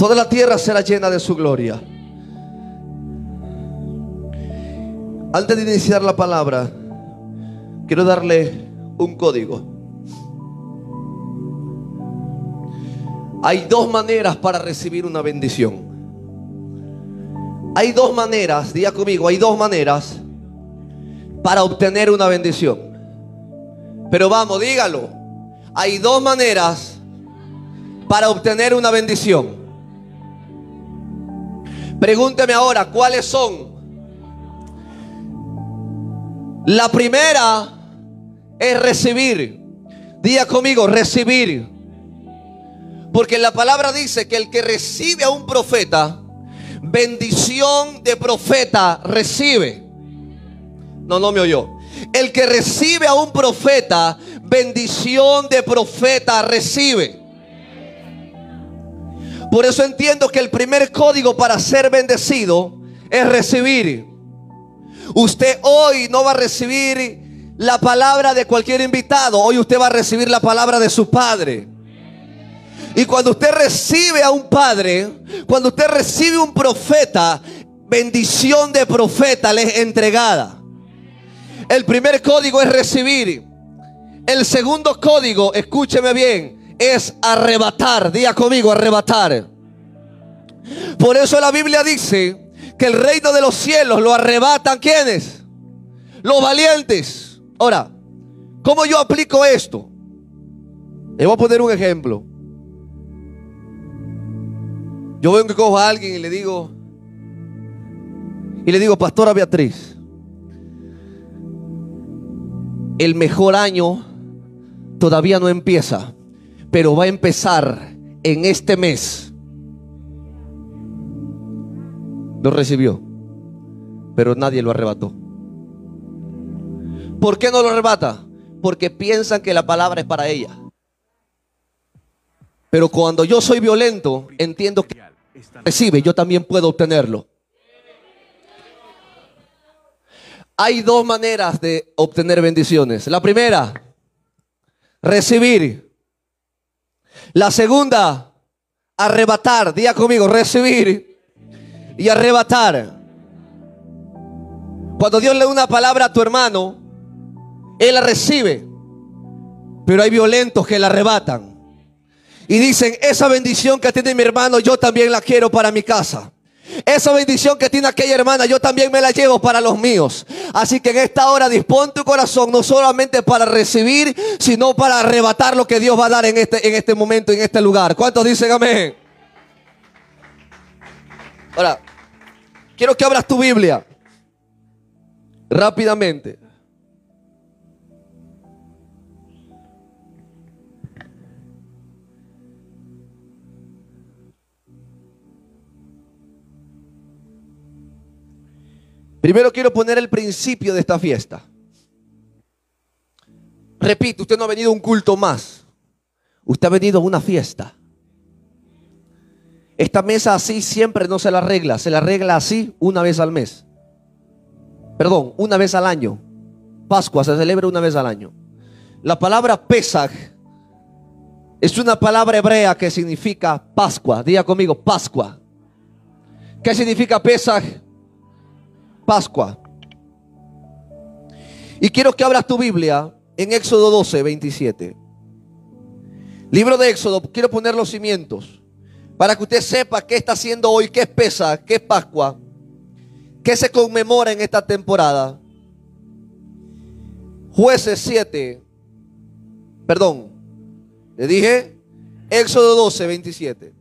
Toda la tierra será llena de su gloria. Antes de iniciar la palabra, quiero darle un código. Hay dos maneras para recibir una bendición. Hay dos maneras, diga conmigo, hay dos maneras para obtener una bendición. Pero vamos, dígalo. Hay dos maneras para obtener una bendición. Pregúnteme ahora, ¿cuáles son? La primera es recibir. Diga conmigo, recibir. Porque la palabra dice que el que recibe a un profeta, bendición de profeta recibe. No, no me oyó. El que recibe a un profeta, bendición de profeta recibe. Por eso entiendo que el primer código para ser bendecido es recibir. Usted hoy no va a recibir la palabra de cualquier invitado. Hoy usted va a recibir la palabra de su padre. Y cuando usted recibe a un padre, cuando usted recibe un profeta, bendición de profeta le es entregada. El primer código es recibir. El segundo código, escúcheme bien, es arrebatar. Diga conmigo, arrebatar. Por eso la Biblia dice que el reino de los cielos lo arrebatan quienes? Los valientes. Ahora, ¿cómo yo aplico esto? Le voy a poner un ejemplo. Yo vengo que cojo a alguien y le digo, y le digo, Pastora Beatriz, el mejor año todavía no empieza, pero va a empezar en este mes. Lo recibió, pero nadie lo arrebató. ¿Por qué no lo arrebata? Porque piensan que la palabra es para ella. Pero cuando yo soy violento, entiendo que recibe, yo también puedo obtenerlo. Hay dos maneras de obtener bendiciones. La primera, recibir. La segunda, arrebatar. Día conmigo, recibir y arrebatar. Cuando Dios le da una palabra a tu hermano, Él la recibe. Pero hay violentos que la arrebatan. Y dicen, esa bendición que tiene mi hermano, yo también la quiero para mi casa. Esa bendición que tiene aquella hermana, yo también me la llevo para los míos. Así que en esta hora dispón tu corazón no solamente para recibir, sino para arrebatar lo que Dios va a dar en este, en este momento, en este lugar. ¿Cuántos dicen amén? Ahora, quiero que abras tu Biblia rápidamente. Primero quiero poner el principio de esta fiesta. Repito, usted no ha venido a un culto más. Usted ha venido a una fiesta. Esta mesa así siempre no se la arregla. Se la arregla así una vez al mes. Perdón, una vez al año. Pascua se celebra una vez al año. La palabra Pesach es una palabra hebrea que significa Pascua. Diga conmigo, Pascua. ¿Qué significa Pesach? Pascua. Y quiero que abras tu Biblia en Éxodo 12, 27. Libro de Éxodo, quiero poner los cimientos para que usted sepa qué está haciendo hoy, qué es Pesa, qué es Pascua, qué se conmemora en esta temporada. Jueces 7, perdón, le dije Éxodo 12, 27.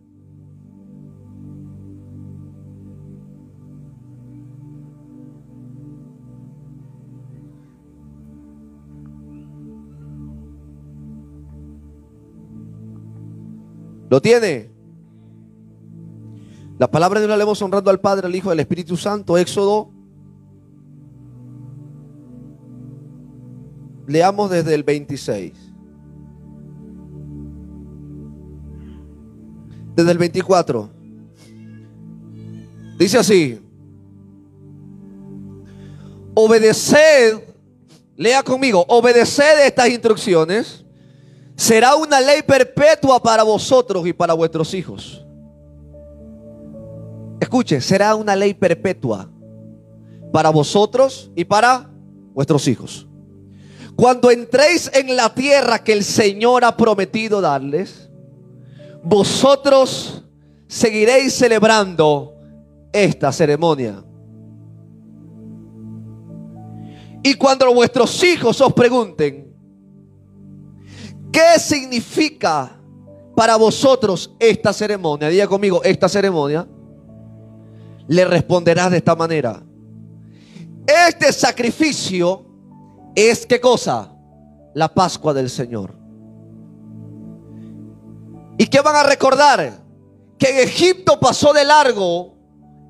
¿Lo tiene? La palabra de Dios la leemos honrando al Padre, al Hijo al Espíritu Santo. Éxodo. Leamos desde el 26. Desde el 24. Dice así. Obedeced, lea conmigo, obedeced estas instrucciones será una ley perpetua para vosotros y para vuestros hijos. escuche, será una ley perpetua para vosotros y para vuestros hijos. Cuando entréis en la tierra que el Señor ha prometido darles, vosotros seguiréis celebrando esta ceremonia. Y cuando vuestros hijos os pregunten, ¿qué significa para vosotros esta ceremonia? Diga conmigo, esta ceremonia. Le responderás de esta manera. Este sacrificio es qué cosa? La Pascua del Señor. ¿Y qué van a recordar? Que en Egipto pasó de largo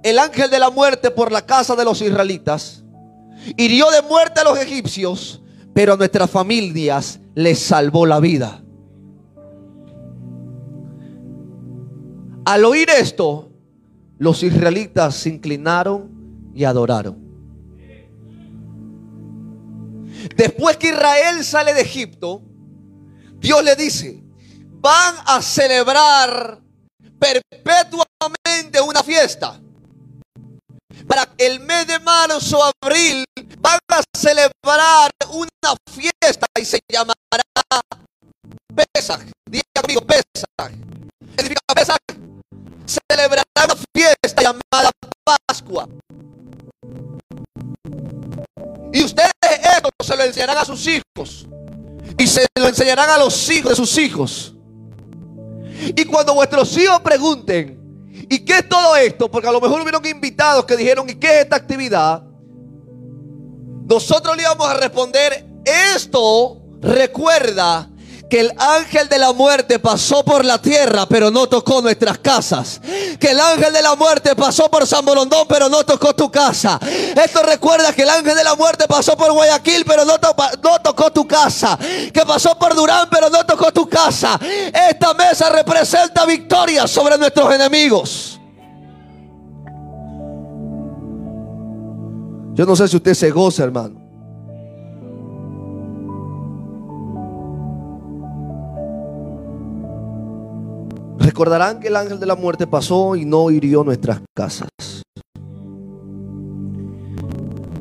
el ángel de la muerte por la casa de los israelitas. Hirió de muerte a los egipcios, pero a nuestras familias les salvó la vida. Al oír esto, los israelitas se inclinaron y adoraron. Después que Israel sale de Egipto, Dios le dice, van a celebrar perpetuamente una fiesta. Para el mes de marzo, abril, van a celebrar una fiesta y se llamará Pesach. Diga amigo, Pesach. ¿Qué significa Pesach? Celebrará una fiesta llamada Pascua. Y ustedes esto se lo enseñarán a sus hijos. Y se lo enseñarán a los hijos de sus hijos. Y cuando vuestros hijos pregunten, ¿y qué es todo esto? Porque a lo mejor hubieron invitados que dijeron, ¿y qué es esta actividad? Nosotros le íbamos a responder, esto recuerda que el ángel de la muerte pasó por la tierra, pero no tocó nuestras casas. Que el ángel de la muerte pasó por San Borondón, pero no tocó tu casa. Esto recuerda que el ángel de la muerte pasó por Guayaquil, pero no, no tocó tu casa. Que pasó por Durán, pero no tocó tu casa. Esta mesa representa victoria sobre nuestros enemigos. Yo no sé si usted se goza, hermano. Recordarán que el ángel de la muerte pasó y no hirió nuestras casas.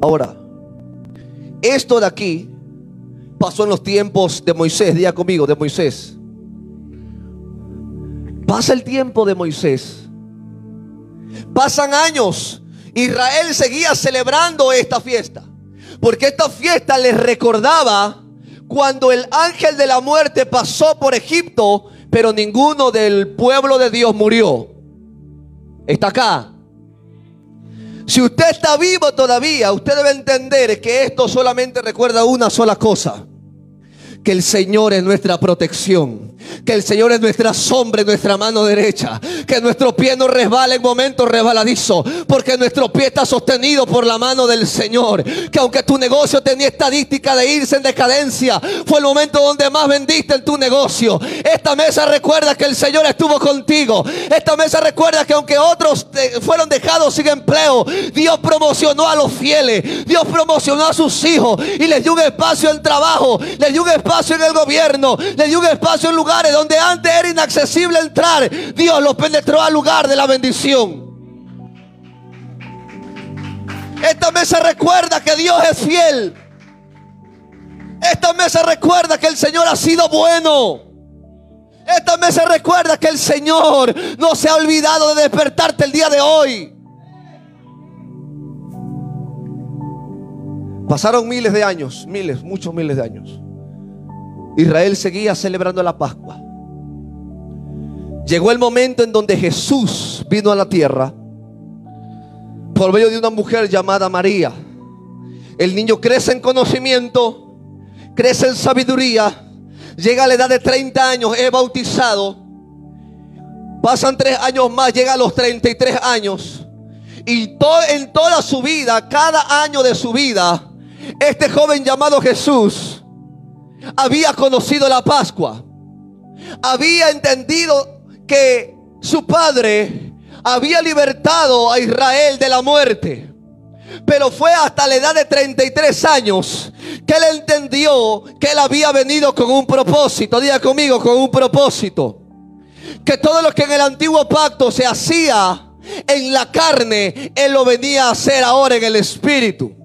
Ahora, esto de aquí pasó en los tiempos de Moisés. Diga conmigo, de Moisés. Pasa el tiempo de Moisés. Pasan años. Israel seguía celebrando esta fiesta. Porque esta fiesta les recordaba cuando el ángel de la muerte pasó por Egipto pero ninguno del pueblo de Dios murió. Está acá. Si usted está vivo todavía, usted debe entender que esto solamente recuerda una sola cosa que el Señor es nuestra protección, que el Señor es nuestra sombra, nuestra mano derecha, que nuestro pie no resbala en momentos resbaladizo, porque nuestro pie está sostenido por la mano del Señor, que aunque tu negocio tenía estadística de irse en decadencia, fue el momento donde más vendiste en tu negocio. Esta mesa recuerda que el Señor estuvo contigo. Esta mesa recuerda que aunque otros fueron dejados sin empleo, Dios promocionó a los fieles, Dios promocionó a sus hijos y les dio un espacio en trabajo, les dio un espacio en el gobierno, le dio un espacio en donde antes era inaccesible entrar. Dios los penetró al lugar de la bendición. Esta mesa recuerda que Dios es fiel. Esta mesa recuerda que el Señor ha sido bueno. Esta mesa recuerda que el Señor no se ha olvidado de despertarte el día de hoy. Pasaron miles de años, miles, muchos miles de años. Israel seguía celebrando la Pascua. Llegó el momento en donde Jesús vino a la tierra por medio de una mujer llamada María. El niño crece en conocimiento, crece en sabiduría, llega a la edad de 30 años, es bautizado. Pasan tres años más, llega a los 33 años. Y en toda su vida, cada año de su vida, este joven llamado Jesús había conocido la Pascua. Había entendido que su padre había libertado a Israel de la muerte. Pero fue hasta la edad de 33 años que él entendió que él había venido con un propósito. Diga conmigo, con un propósito. Que todo lo que en el antiguo pacto se hacía en la carne, Él lo venía a hacer ahora en el Espíritu.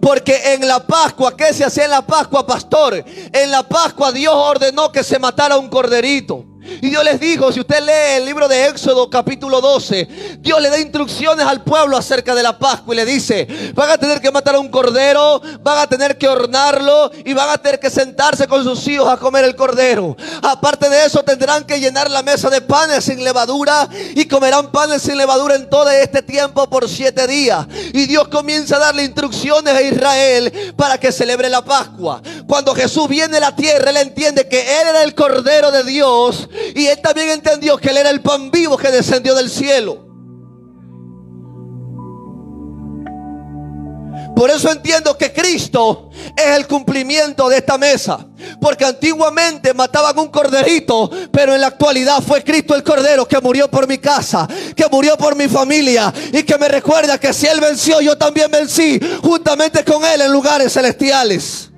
Porque en la Pascua, ¿qué se hacía en la Pascua, pastor? En la Pascua Dios ordenó que se matara un corderito. Y Dios les dijo, si usted lee el libro de Éxodo capítulo 12, Dios le da instrucciones al pueblo acerca de la Pascua y le dice, van a tener que matar a un cordero, van a tener que hornarlo y van a tener que sentarse con sus hijos a comer el cordero. Aparte de eso tendrán que llenar la mesa de panes sin levadura y comerán panes sin levadura en todo este tiempo por siete días. Y Dios comienza a darle instrucciones a Israel para que celebre la Pascua. Cuando Jesús viene a la tierra, él entiende que él era el cordero de Dios y él también entendió que él era el pan vivo que descendió del cielo. Por eso entiendo que Cristo es el cumplimiento de esta mesa. Porque antiguamente mataban un corderito, pero en la actualidad fue Cristo el cordero que murió por mi casa, que murió por mi familia y que me recuerda que si Él venció, yo también vencí juntamente con Él en lugares celestiales.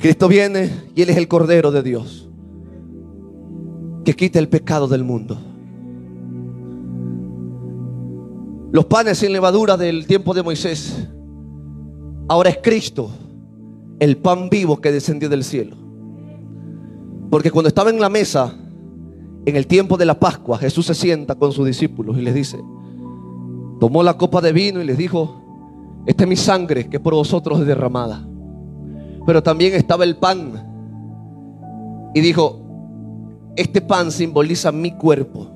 Cristo viene y Él es el Cordero de Dios que quita el pecado del mundo. Los panes sin levadura del tiempo de Moisés, ahora es Cristo, el pan vivo que descendió del cielo. Porque cuando estaba en la mesa, en el tiempo de la Pascua, Jesús se sienta con sus discípulos y les dice, tomó la copa de vino y les dijo, esta es mi sangre que por vosotros es derramada pero también estaba el pan. Y dijo, este pan simboliza mi cuerpo,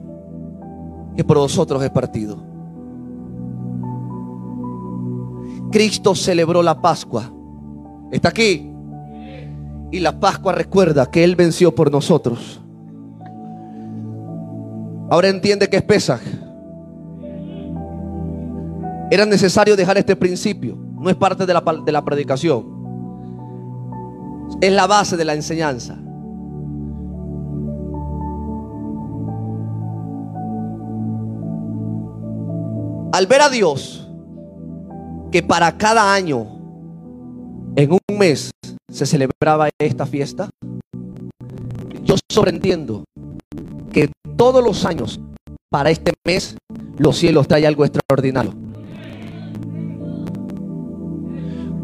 que por vosotros es partido. Cristo celebró la Pascua. Está aquí. Y la Pascua recuerda que Él venció por nosotros. Ahora entiende que es Pesaj. Era necesario dejar este principio. No es parte de la, de la predicación es la base de la enseñanza. Al ver a Dios que para cada año, en un mes, se celebraba esta fiesta, yo sobreentiendo que todos los años, para este mes, los cielos traen algo extraordinario.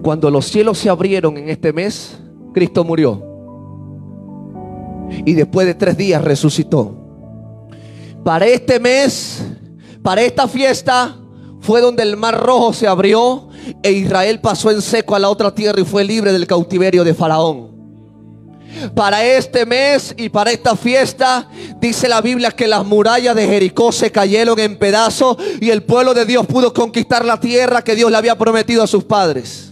Cuando los cielos se abrieron en este mes, Cristo murió. Y después de tres días resucitó. Para este mes, para esta fiesta, fue donde el mar rojo se abrió e Israel pasó en seco a la otra tierra y fue libre del cautiverio de Faraón. Para este mes y para esta fiesta dice la Biblia que las murallas de Jericó se cayeron en pedazos y el pueblo de Dios pudo conquistar la tierra que Dios le había prometido a sus padres.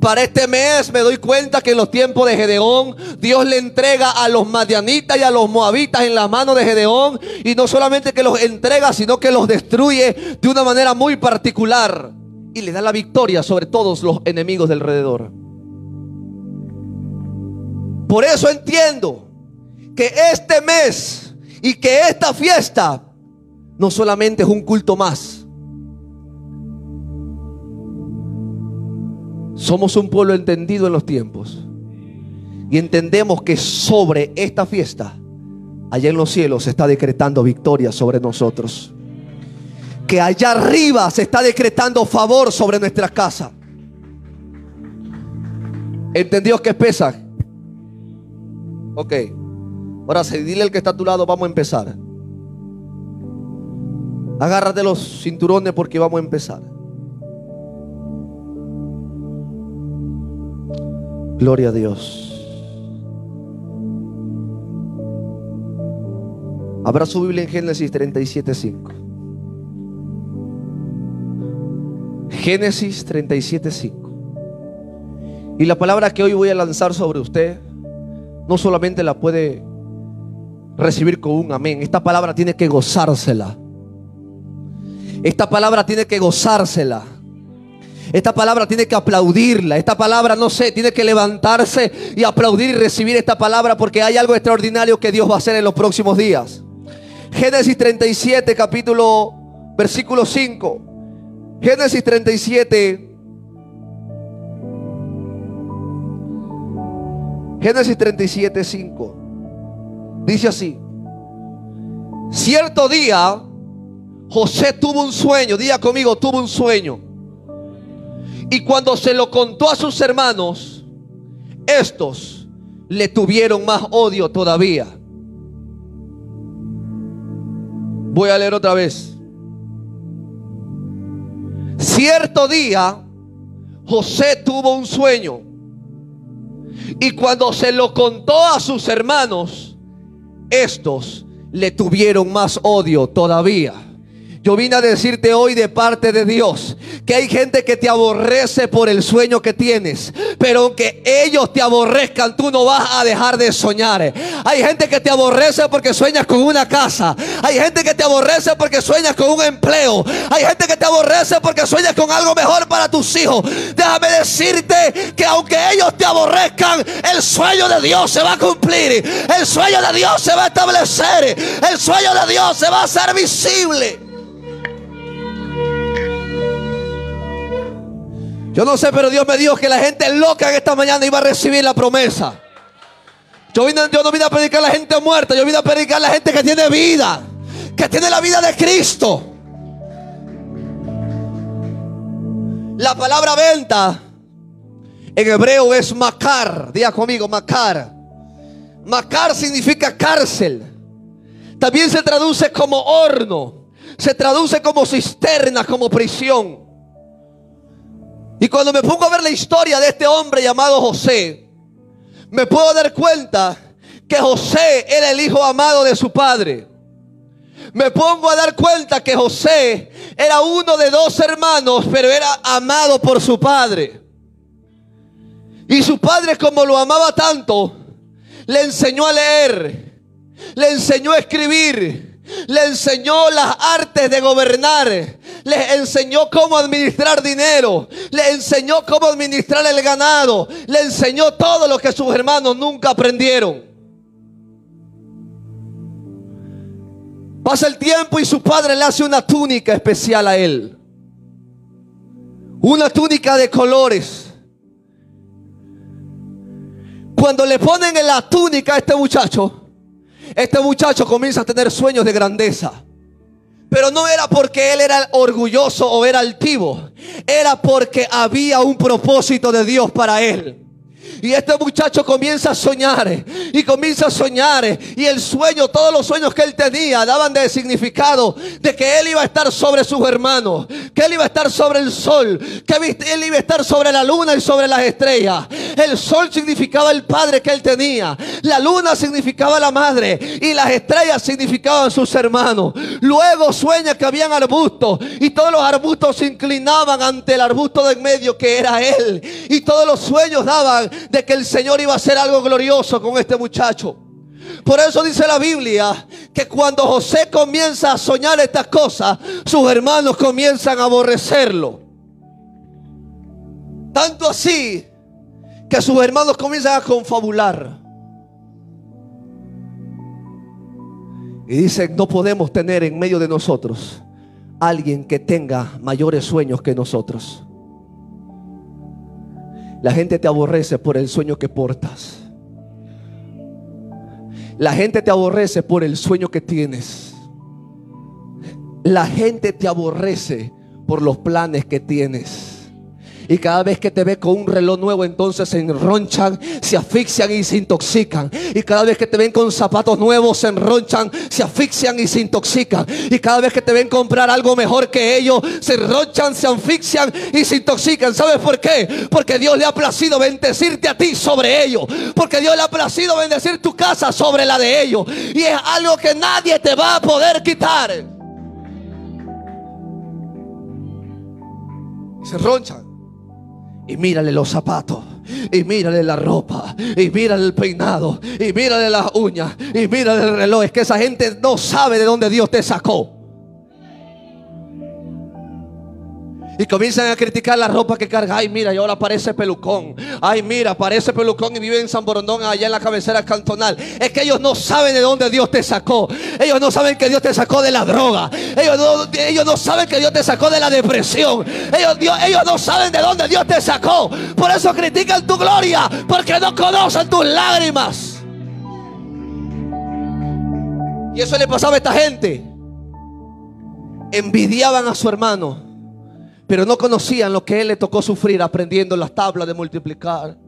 Para este mes me doy cuenta que en los tiempos de Gedeón, Dios le entrega a los madianitas y a los moabitas en la mano de Gedeón. Y no solamente que los entrega, sino que los destruye de una manera muy particular. Y le da la victoria sobre todos los enemigos del alrededor. Por eso entiendo que este mes y que esta fiesta no solamente es un culto más Somos un pueblo entendido en los tiempos. Y entendemos que sobre esta fiesta, allá en los cielos, se está decretando victoria sobre nosotros. Que allá arriba se está decretando favor sobre nuestra casa. ¿Entendió que es pesa? Ok. Ahora, si dile al que está a tu lado, vamos a empezar. Agárrate los cinturones porque vamos a empezar. Gloria a Dios. Habrá su Biblia en Génesis 37.5. Génesis 37.5. Y la palabra que hoy voy a lanzar sobre usted, no solamente la puede recibir con un amén. Esta palabra tiene que gozársela. Esta palabra tiene que gozársela. Esta palabra tiene que aplaudirla. Esta palabra, no sé, tiene que levantarse y aplaudir y recibir esta palabra porque hay algo extraordinario que Dios va a hacer en los próximos días. Génesis 37, capítulo, versículo 5. Génesis 37. Génesis 37, 5. Dice así. Cierto día, José tuvo un sueño. Diga conmigo, tuvo un sueño. Y cuando se lo contó a sus hermanos, estos le tuvieron más odio todavía. Voy a leer otra vez. Cierto día, José tuvo un sueño. Y cuando se lo contó a sus hermanos, estos le tuvieron más odio todavía. Yo vine a decirte hoy de parte de Dios que hay gente que te aborrece por el sueño que tienes, pero aunque ellos te aborrezcan, tú no vas a dejar de soñar. Hay gente que te aborrece porque sueñas con una casa. Hay gente que te aborrece porque sueñas con un empleo. Hay gente que te aborrece porque sueñas con algo mejor para tus hijos. Déjame decirte que aunque ellos te aborrezcan, el sueño de Dios se va a cumplir. El sueño de Dios se va a establecer. El sueño de Dios se va a hacer visible. Yo no sé, pero Dios me dijo que la gente loca en esta mañana iba a recibir la promesa. Yo, yo no vine a predicar a la gente muerta, yo vine a predicar a la gente que tiene vida, que tiene la vida de Cristo. La palabra venta en hebreo es macar. Diga conmigo, macar. Macar significa cárcel. También se traduce como horno. Se traduce como cisterna, como prisión. Y cuando me pongo a ver la historia de este hombre llamado José, me puedo dar cuenta que José era el hijo amado de su padre. Me pongo a dar cuenta que José era uno de dos hermanos, pero era amado por su padre. Y su padre, como lo amaba tanto, le enseñó a leer, le enseñó a escribir, le enseñó las artes de gobernar. Le enseñó cómo administrar dinero. Le enseñó cómo administrar el ganado. Le enseñó todo lo que sus hermanos nunca aprendieron. Pasa el tiempo y su padre le hace una túnica especial a él. Una túnica de colores. Cuando le ponen en la túnica a este muchacho, este muchacho comienza a tener sueños de grandeza. Pero no era porque él era orgulloso o era altivo. Era porque había un propósito de Dios para él. Y este muchacho comienza a soñar y comienza a soñar y el sueño, todos los sueños que él tenía daban de significado de que él iba a estar sobre sus hermanos, que él iba a estar sobre el sol, que él iba a estar sobre la luna y sobre las estrellas. El sol significaba el padre que él tenía, la luna significaba la madre y las estrellas significaban sus hermanos. Luego sueña que habían arbustos y todos los arbustos se inclinaban ante el arbusto de en medio que era él y todos los sueños daban de que el Señor iba a hacer algo glorioso con este muchacho. Por eso dice la Biblia que cuando José comienza a soñar estas cosas, sus hermanos comienzan a aborrecerlo. Tanto así que sus hermanos comienzan a confabular. Y dicen, no podemos tener en medio de nosotros alguien que tenga mayores sueños que nosotros. La gente te aborrece por el sueño que portas. La gente te aborrece por el sueño que tienes. La gente te aborrece por los planes que tienes. Y cada vez que te ve con un reloj nuevo, entonces se enronchan, se asfixian y se intoxican. Y cada vez que te ven con zapatos nuevos, se enronchan, se asfixian y se intoxican. Y cada vez que te ven comprar algo mejor que ellos, se enronchan, se asfixian y se intoxican. ¿Sabes por qué? Porque Dios le ha placido bendecirte a ti sobre ellos. Porque Dios le ha placido bendecir tu casa sobre la de ellos. Y es algo que nadie te va a poder quitar. Se ronchan. Y mírale los zapatos. Y mírale la ropa. Y mírale el peinado. Y mírale las uñas. Y mírale el reloj. Es que esa gente no sabe de dónde Dios te sacó. Y comienzan a criticar la ropa que carga. Ay, mira, y ahora parece pelucón. Ay, mira, parece pelucón y vive en San Borondón, allá en la cabecera cantonal. Es que ellos no saben de dónde Dios te sacó. Ellos no saben que Dios te sacó de la droga. Ellos no, ellos no saben que Dios te sacó de la depresión. Ellos, ellos no saben de dónde Dios te sacó. Por eso critican tu gloria, porque no conocen tus lágrimas. Y eso le pasaba a esta gente. Envidiaban a su hermano pero no conocían lo que él le tocó sufrir aprendiendo las tablas de multiplicar.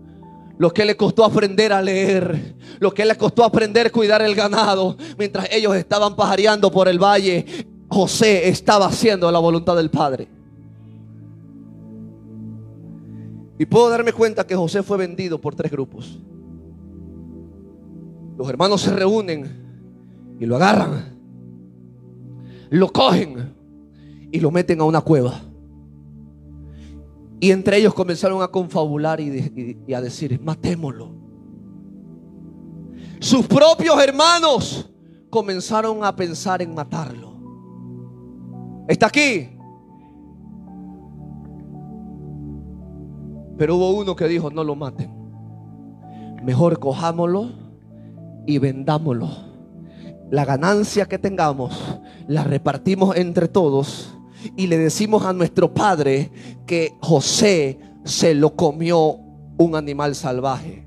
Lo que le costó aprender a leer, lo que le costó aprender a cuidar el ganado, mientras ellos estaban pajareando por el valle, José estaba haciendo la voluntad del Padre. Y puedo darme cuenta que José fue vendido por tres grupos. Los hermanos se reúnen y lo agarran, lo cogen y lo meten a una cueva. Y entre ellos comenzaron a confabular y, a decir, matémoslo. Sus propios hermanos comenzaron a pensar en matarlo. ¿Está aquí? Pero hubo uno que dijo, no lo maten. Mejor cojámoslo y vendámoslo. La ganancia que tengamos la repartimos entre todos y le decimos a nuestro padre que José se lo comió un animal salvaje.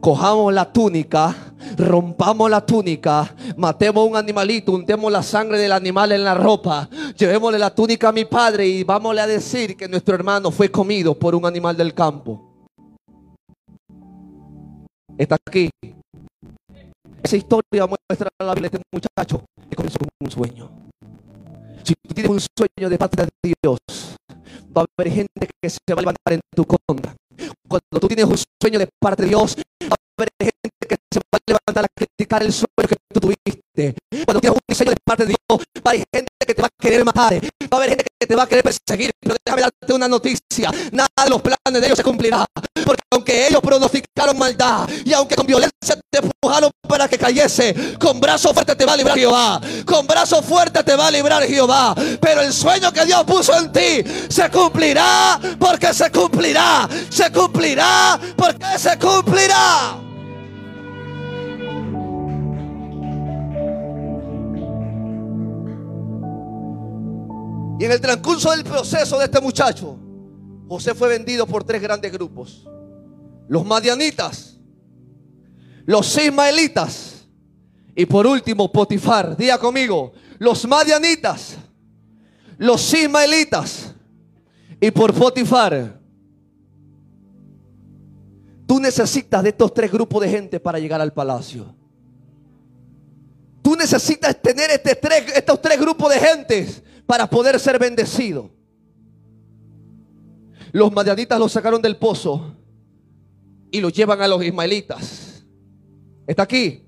Cojamos la túnica, rompamos la túnica, matemos un animalito, untemos la sangre del animal en la ropa, llevémosle la túnica a mi padre y vámosle a decir que nuestro hermano fue comido por un animal del campo. Está aquí. Esa historia muestra a la Biblia este muchacho que comenzó con un sueño. Si tú tienes un sueño de parte de Dios, va a haber gente que se va a levantar en tu contra. Cuando tú tienes un sueño de parte de Dios, va a haber gente que se va a levantar a criticar el sueño que tú tuviste. Cuando tienes un sueño de parte de Dios, va a haber gente que te va a querer matar. Va a haber gente que te va a querer perseguir. Pero déjame darte una noticia. Nada de los planes de Dios se cumplirá. Porque aunque ellos pronosticaron maldad y aunque con violencia te empujaron para que cayese, con brazo fuerte te va a librar Jehová. Con brazo fuerte te va a librar Jehová. Pero el sueño que Dios puso en ti se cumplirá porque se cumplirá. Se cumplirá porque se cumplirá. Y en el transcurso del proceso de este muchacho, José fue vendido por tres grandes grupos. Los madianitas, los ismaelitas y por último Potifar. Diga conmigo, los madianitas, los ismaelitas y por Potifar. Tú necesitas de estos tres grupos de gente para llegar al palacio. Tú necesitas tener este tres, estos tres grupos de gente para poder ser bendecido. Los madianitas los sacaron del pozo y los llevan a los ismaelitas. ¿Está aquí?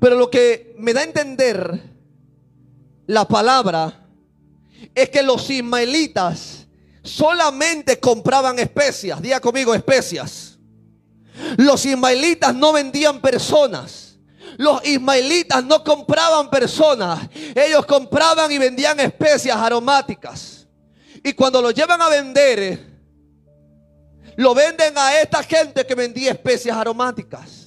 Pero lo que me da a entender la palabra es que los ismaelitas solamente compraban especias. Diga conmigo, especias. Los ismaelitas no vendían personas. Los ismaelitas no compraban personas, ellos compraban y vendían especias aromáticas. Y cuando lo llevan a vender, lo venden a esta gente que vendía especias aromáticas.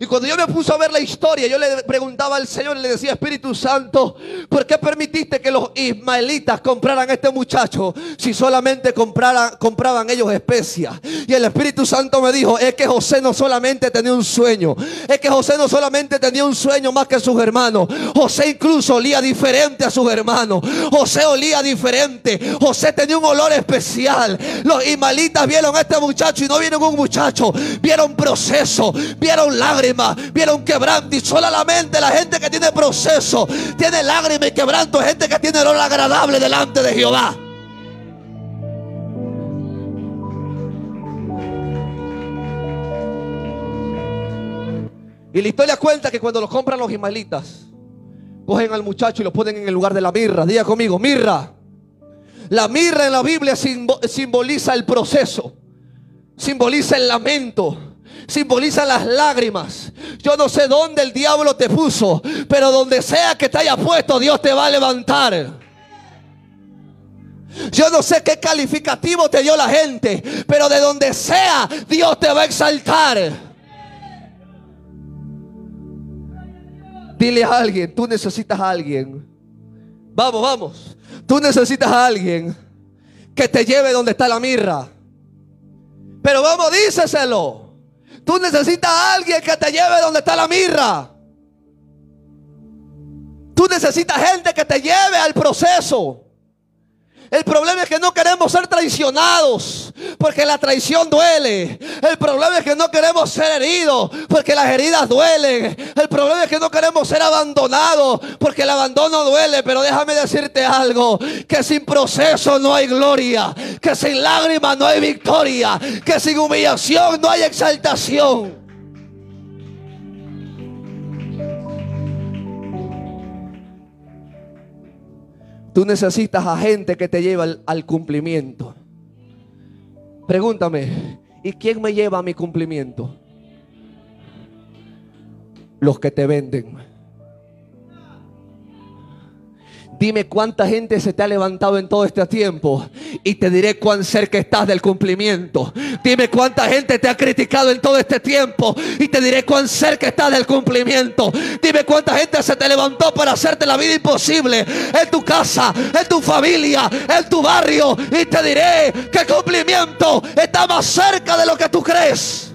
Y cuando yo me puse a ver la historia, yo le preguntaba al Señor le decía, Espíritu Santo, ¿por qué permitiste que los ismaelitas compraran a este muchacho si solamente compraban ellos especias? Y el Espíritu Santo me dijo, es que José no solamente tenía un sueño, es que José no solamente tenía un sueño más que sus hermanos, José incluso olía diferente a sus hermanos, José olía diferente, José tenía un olor especial. Los ismaelitas vieron a este muchacho y no vieron un muchacho, vieron proceso, vieron lágrimas vieron quebranto y solamente la gente que tiene proceso, tiene lágrimas y quebranto, gente que tiene olor agradable delante de Jehová. Y la historia cuenta que cuando lo compran los ismaelitas, cogen al muchacho y lo ponen en el lugar de la mirra. Diga conmigo, mirra. La mirra en la Biblia simboliza el proceso, simboliza el lamento simboliza las lágrimas. Yo no sé dónde el diablo te puso, pero donde sea que te haya puesto, Dios te va a levantar. Yo no sé qué calificativo te dio la gente, pero de donde sea, Dios te va a exaltar. Dile a alguien, tú necesitas a alguien. Vamos, vamos. Tú necesitas a alguien que te lleve donde está la mirra. Pero vamos, díceselo. Tú necesitas a alguien que te lleve donde está la mirra. Tú necesitas gente que te lleve al proceso. El problema es que no queremos ser traicionados porque la traición duele. El problema es que no queremos ser heridos porque las heridas duelen. El problema es que no queremos ser abandonados porque el abandono duele. Pero déjame decirte algo, que sin proceso no hay gloria, que sin lágrimas no hay victoria, que sin humillación no hay exaltación. Tú necesitas a gente que te lleve al, cumplimiento. Pregúntame, ¿y quién me lleva a mi cumplimiento? Los que te venden. Dime cuánta gente se te ha levantado en todo este tiempo y te diré cuán cerca estás del cumplimiento. Dime cuánta gente te ha criticado en todo este tiempo y te diré cuán cerca estás del cumplimiento. Dime cuánta gente se te levantó para hacerte la vida imposible en tu casa, en tu familia, en tu barrio y te diré que el cumplimiento está más cerca de lo que tú crees.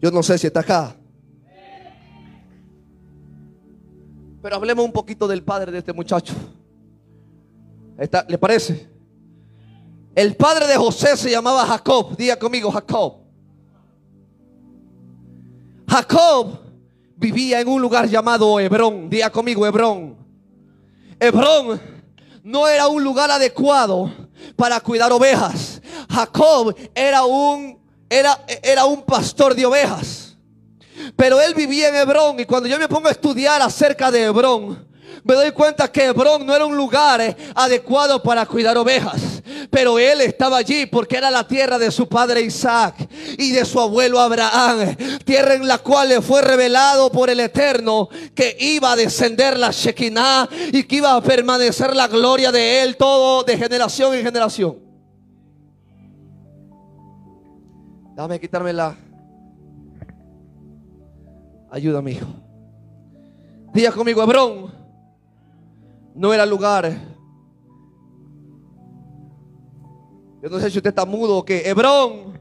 Yo no sé si está acá. Pero hablemos un poquito del padre de este muchacho. ¿Le parece? El padre de José se llamaba Jacob. Diga conmigo, Jacob. Jacob vivía en un lugar llamado Hebrón. Diga conmigo, Hebrón. Hebrón no era un lugar adecuado para cuidar ovejas. Jacob era un era, era un pastor de ovejas. Pero él vivía en Hebrón y cuando yo me pongo a estudiar acerca de Hebrón, me doy cuenta que Hebrón no era un lugar eh, adecuado para cuidar ovejas. Pero él estaba allí porque era la tierra de su padre Isaac y de su abuelo Abraham. Tierra en la cual le fue revelado por el Eterno que iba a descender la Shekinah y que iba a permanecer la gloria de él todo de generación en generación. Dame quitarme la. Ayúdame, hijo. Día conmigo, Hebrón. No era lugar. Yo no sé si usted está mudo o qué. Hebrón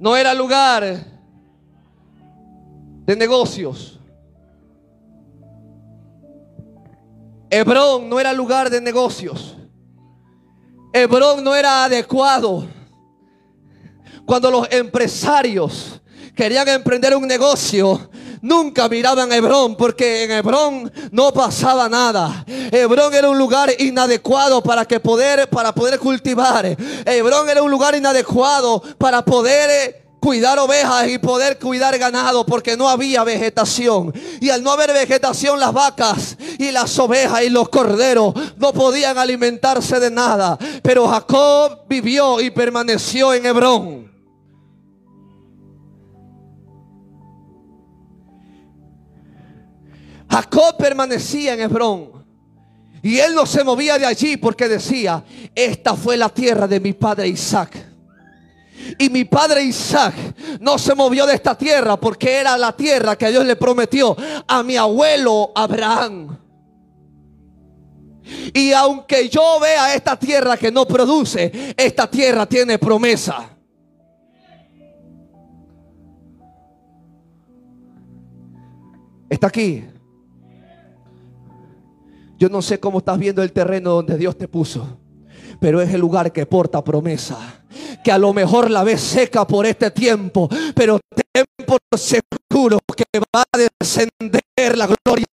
no era lugar de negocios. Hebrón no era lugar de negocios. Hebrón no era adecuado cuando los empresarios querían emprender un negocio, nunca miraban a Hebrón porque en Hebrón no pasaba nada. Hebrón era un lugar inadecuado para que poder para poder cultivar. Hebrón era un lugar inadecuado para poder eh, cuidar ovejas y poder cuidar ganado porque no había vegetación. Y al no haber vegetación las vacas y las ovejas y los corderos no podían alimentarse de nada. Pero Jacob vivió y permaneció en Hebrón. Jacob permanecía en Hebrón. Y él no se movía de allí porque decía, esta fue la tierra de mi padre Isaac. Y mi padre Isaac no se movió de esta tierra porque era la tierra que Dios le prometió a mi abuelo Abraham. Y aunque yo vea esta tierra que no produce, esta tierra tiene promesa. Está aquí. Yo no sé cómo estás viendo el terreno donde Dios te puso, pero es el lugar que porta promesa. Que a lo mejor la ves seca por este tiempo, pero ten por seguro que va a descender la gloria,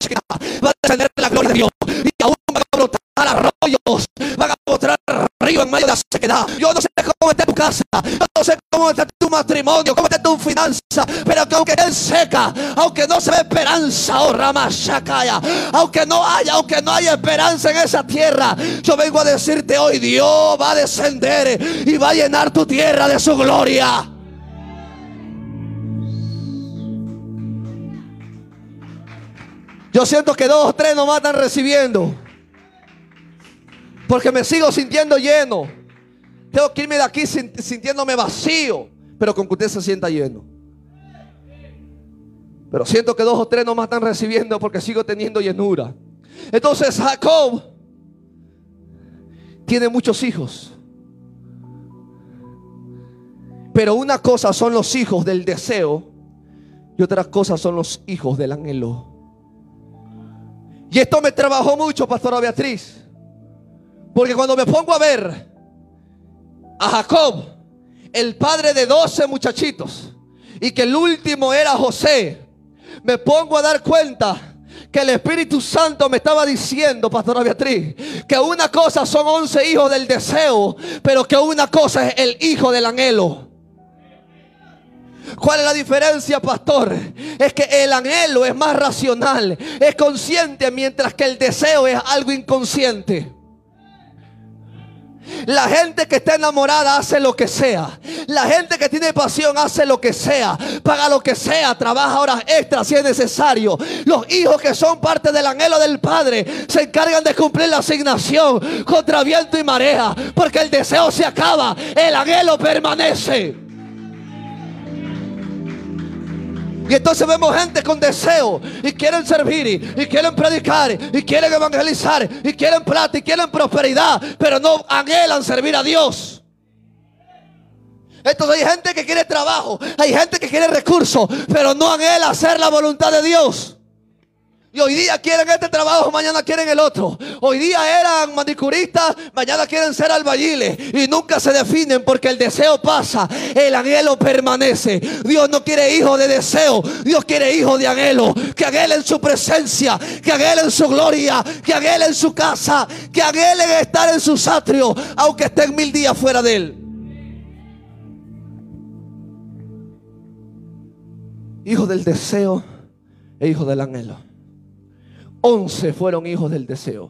va a descender la gloria de Dios y aún va a brotar arroyos, van a brotar río en medio de la sequedad. Yo no sé cómo está tu casa, yo no sé cómo está tu matrimonio, está tu finanza, pero que aunque esté seca, aunque no se ve esperanza, oh Ramashakaya, aunque no haya, aunque no haya esperanza en esa tierra, yo vengo a decirte hoy, Dios va a descender y va a llenar tu tierra de su gloria. Yo siento que dos o tres nomás están recibiendo. Porque me sigo sintiendo lleno. Tengo que irme de aquí sintiéndome vacío. Pero con que usted se sienta lleno. Pero siento que dos o tres nomás están recibiendo porque sigo teniendo llenura. Entonces Jacob tiene muchos hijos. Pero una cosa son los hijos del deseo y otra cosa son los hijos del anhelo. Y esto me trabajó mucho, pastora Beatriz. Porque cuando me pongo a ver a Jacob, el padre de doce muchachitos, y que el último era José, me pongo a dar cuenta que el Espíritu Santo me estaba diciendo, Pastora Beatriz, que una cosa son once hijos del deseo, pero que una cosa es el hijo del anhelo. ¿Cuál es la diferencia, pastor? Es que el anhelo es más racional, es consciente, mientras que el deseo es algo inconsciente. La gente que está enamorada hace lo que sea. La gente que tiene pasión hace lo que sea. Paga lo que sea. Trabaja horas extras si es necesario. Los hijos que son parte del anhelo del Padre se encargan de cumplir la asignación contra viento y marea. Porque el deseo se acaba. El anhelo permanece. Y entonces vemos gente con deseo y quieren servir y, quieren predicar y quieren evangelizar y quieren plata y quieren prosperidad, pero no anhelan servir a Dios. Entonces hay gente que quiere trabajo, hay gente que quiere recursos, pero no anhela hacer la voluntad de Dios. Y hoy día quieren este trabajo, mañana quieren el otro. Hoy día eran manicuristas, mañana quieren ser albañiles. Y nunca se definen porque el deseo pasa, el anhelo permanece. Dios no quiere hijos de deseo, Dios quiere hijos de anhelo. Que anhelen su presencia, que anhelen su gloria, que anhelen su casa, que anhelen estar en sus atrios, aunque estén mil días fuera de él. Hijo del deseo e hijo del anhelo. Once fueron hijos del deseo.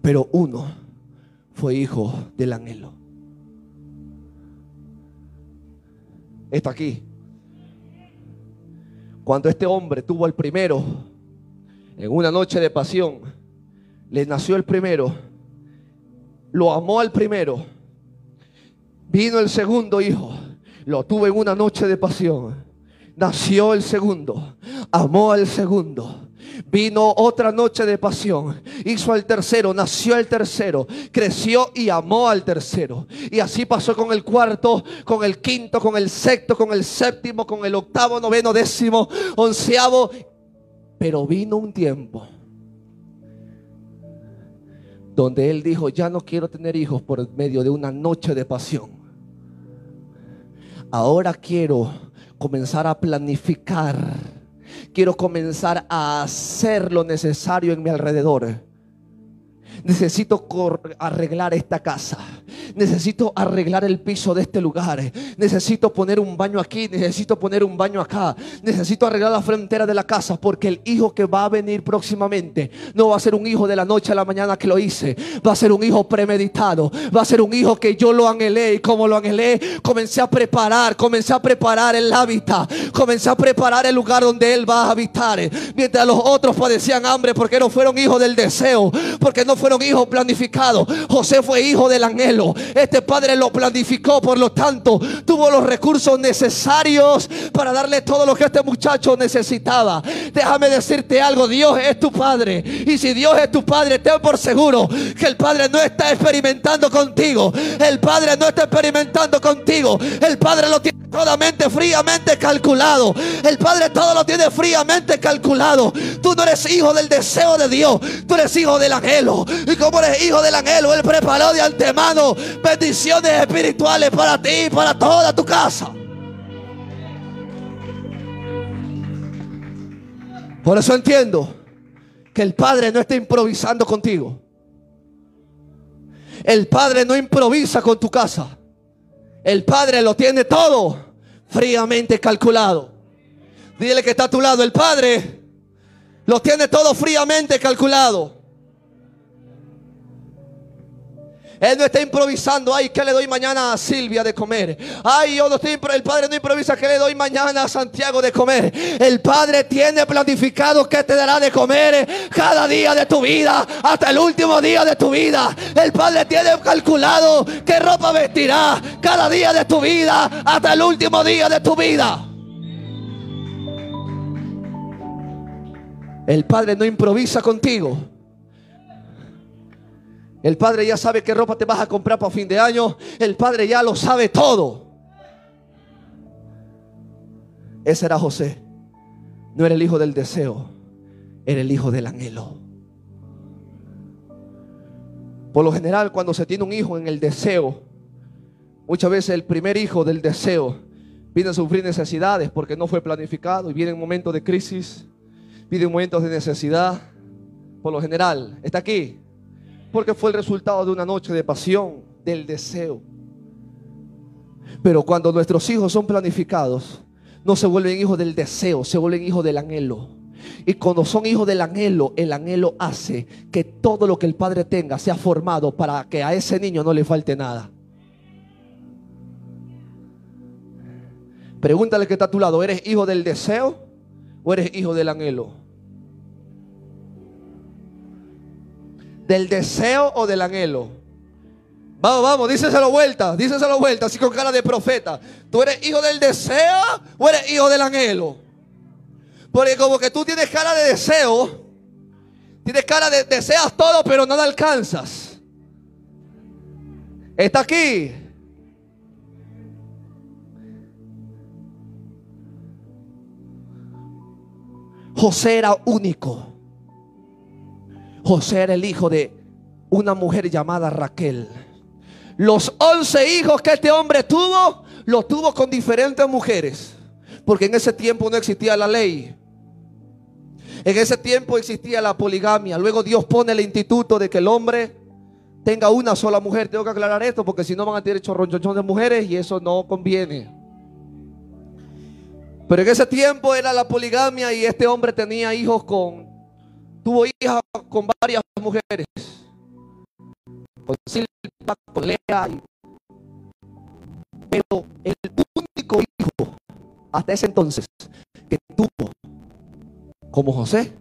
Pero uno fue hijo del anhelo. Está aquí. Cuando este hombre tuvo el primero, en una noche de pasión, le nació el primero, lo amó al primero, vino el segundo hijo, lo tuvo en una noche de pasión nació el segundo, amó al segundo. Vino otra noche de pasión, hizo al tercero, nació el tercero, creció y amó al tercero. Y así pasó con el cuarto, con el quinto, con el sexto, con el séptimo, con el octavo, noveno, décimo, onceavo. Pero vino un tiempo donde él dijo, ya no quiero tener hijos por medio de una noche de pasión. Ahora quiero comenzar a planificar. Quiero comenzar a hacer lo necesario en mi alrededor. Necesito arreglar esta casa. Necesito arreglar el piso de este lugar. Necesito poner un baño aquí. Necesito poner un baño acá. Necesito arreglar la frontera de la casa. Porque el hijo que va a venir próximamente no va a ser un hijo de la noche a la mañana que lo hice. Va a ser un hijo premeditado. Va a ser un hijo que yo lo anhelé. Y como lo anhelé, comencé a preparar. Comencé a preparar el hábitat. Comencé a preparar el lugar donde él va a habitar. Mientras los otros padecían hambre porque no fueron hijos del deseo. Porque no fueron hijos planificados. José fue hijo del anhelo. Este padre lo planificó, por lo tanto, tuvo los recursos necesarios para darle todo lo que este muchacho necesitaba. Déjame decirte algo, Dios es tu padre. Y si Dios es tu padre, ten por seguro que el padre no está experimentando contigo. El padre no está experimentando contigo. El padre lo tiene totalmente fríamente calculado. El padre todo lo tiene fríamente calculado. Tú no eres hijo del deseo de Dios. Tú eres hijo del anhelo. Y como eres hijo del anhelo, Él preparó de antemano bendiciones espirituales para ti y para toda tu casa. Por eso entiendo que el Padre no está improvisando contigo. El Padre no improvisa con tu casa. El Padre lo tiene todo fríamente calculado. Dile que está a tu lado. El Padre lo tiene todo fríamente calculado. Él no está improvisando. Ay, ¿qué le doy mañana a Silvia de comer? Ay, yo no estoy, el Padre no improvisa. ¿Qué le doy mañana a Santiago de comer? El Padre tiene planificado que te dará de comer cada día de tu vida hasta el último día de tu vida. El Padre tiene calculado qué ropa vestirá cada día de tu vida hasta el último día de tu vida. El Padre no improvisa contigo. El padre ya sabe qué ropa te vas a comprar para fin de año. El padre ya lo sabe todo. Ese era José. No era el hijo del deseo, era el hijo del anhelo. Por lo general, cuando se tiene un hijo en el deseo, muchas veces el primer hijo del deseo viene a sufrir necesidades porque no fue planificado y viene un momento de crisis, viene momentos de necesidad. Por lo general, está aquí, porque fue el resultado de una noche de pasión, del deseo. Pero cuando nuestros hijos son planificados, no se vuelven hijos del deseo, se vuelven hijos del anhelo. Y cuando son hijos del anhelo, el anhelo hace que todo lo que el padre tenga sea formado para que a ese niño no le falte nada. Pregúntale que está a tu lado, ¿eres hijo del deseo o eres hijo del anhelo? ¿Del deseo o del anhelo? Vamos, vamos, díseselo vuelta, díseselo vuelta, así con cara de profeta. ¿Tú eres hijo del deseo o eres hijo del anhelo? Porque como que tú tienes cara de deseo, tienes cara de deseas todo, pero no alcanzas. Está aquí. José era único. José era el hijo de una mujer llamada Raquel. Los once hijos que este hombre tuvo, los tuvo con diferentes mujeres. Porque en ese tiempo no existía la ley. En ese tiempo existía la poligamia. Luego Dios pone el instituto de que el hombre tenga una sola mujer. Tengo que aclarar esto porque si no van a tener chorronchón de mujeres y eso no conviene. Pero en ese tiempo era la poligamia y este hombre tenía hijos con tuvo hijas con varias mujeres. Con Silva, con Lea. Pero el único hijo hasta ese entonces que tuvo como José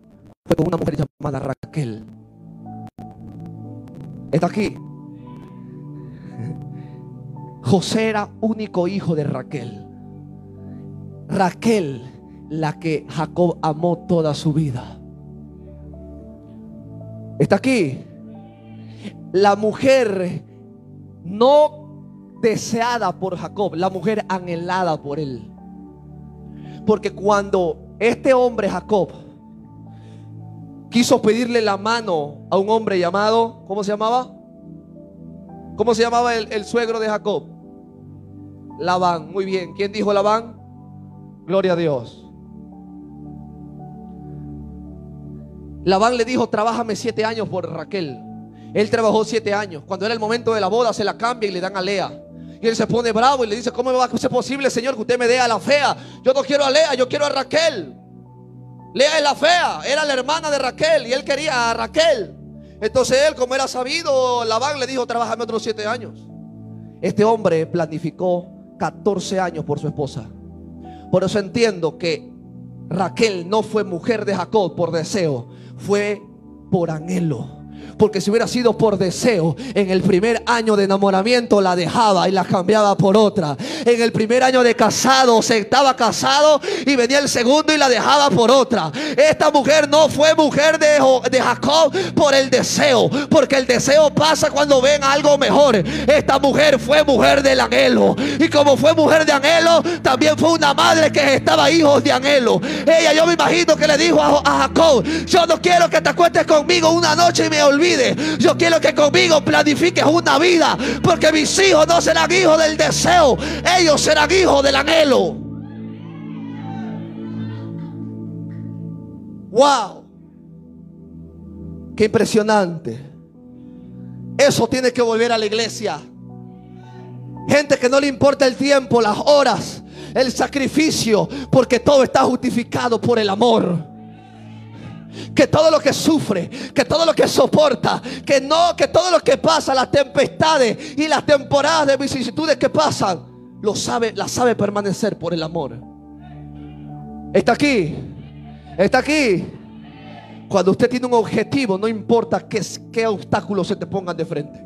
fue con una mujer llamada Raquel. Está aquí. José era único hijo de Raquel. Raquel, la que Jacob amó toda su vida. Está aquí. La mujer no deseada por Jacob, la mujer anhelada por él. Porque cuando este hombre Jacob quiso pedirle la mano a un hombre llamado, ¿cómo se llamaba? ¿Cómo se llamaba el, el suegro de Jacob? Labán, muy bien. ¿Quién dijo Labán? Gloria a Dios. Labán le dijo, trabájame siete años por Raquel. Él trabajó siete años. Cuando era el momento de la boda, se la cambia y le dan a Lea. Y él se pone bravo y le dice, ¿cómo va a ser posible, Señor, que usted me dé a la fea? Yo no quiero a Lea, yo quiero a Raquel. Lea es la fea, era la hermana de Raquel y él quería a Raquel. Entonces él, como era sabido, Labán le dijo, trabájame otros siete años. Este hombre planificó 14 años por su esposa. Por eso entiendo que Raquel no fue mujer de Jacob por deseo, fue por anhelo. Porque si hubiera sido por deseo, en el primer año de enamoramiento la dejaba y la cambiaba por otra. En el primer año de casado se estaba casado y venía el segundo y la dejaba por otra. Esta mujer no fue mujer de, de Jacob por el deseo, porque el deseo pasa cuando ven algo mejor. Esta mujer fue mujer del anhelo. Y como fue mujer de anhelo, también fue una madre que estaba hijos de anhelo. Ella, yo me imagino que le dijo a, Jacob: Yo no quiero que te acuestes conmigo una noche y me olvides yo quiero que conmigo planifiques una vida. Porque mis hijos no serán hijos del deseo. Ellos serán hijos del anhelo. Wow. Qué impresionante. Eso tiene que volver a la iglesia. Gente que no le importa el tiempo, las horas, el sacrificio, porque todo está justificado por el amor. Que todo lo que sufre, que todo lo que soporta, que no, que todo lo que pasa, las tempestades y las temporadas de vicisitudes que pasan, lo sabe, la sabe permanecer por el amor. Está aquí, está aquí. Cuando usted tiene un objetivo, no importa qué, qué obstáculos se te pongan de frente.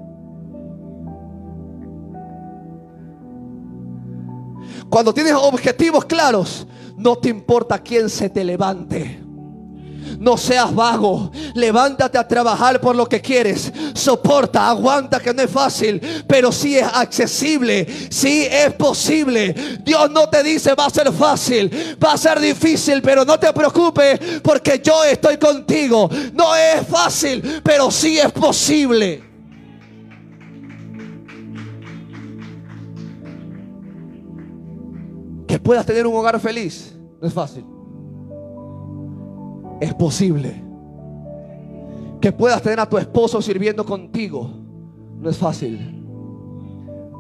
Cuando tienes objetivos claros, no te importa quién se te levante. No seas vago. Levántate a trabajar por lo que quieres. Soporta, aguanta que no es fácil, pero sí es accesible, sí es posible. Dios no te dice va a ser fácil, va a ser difícil, pero no te preocupes porque yo estoy contigo. No es fácil, pero sí es posible. Que puedas tener un hogar feliz no es fácil es posible. Que puedas tener a tu esposo sirviendo contigo. No es fácil.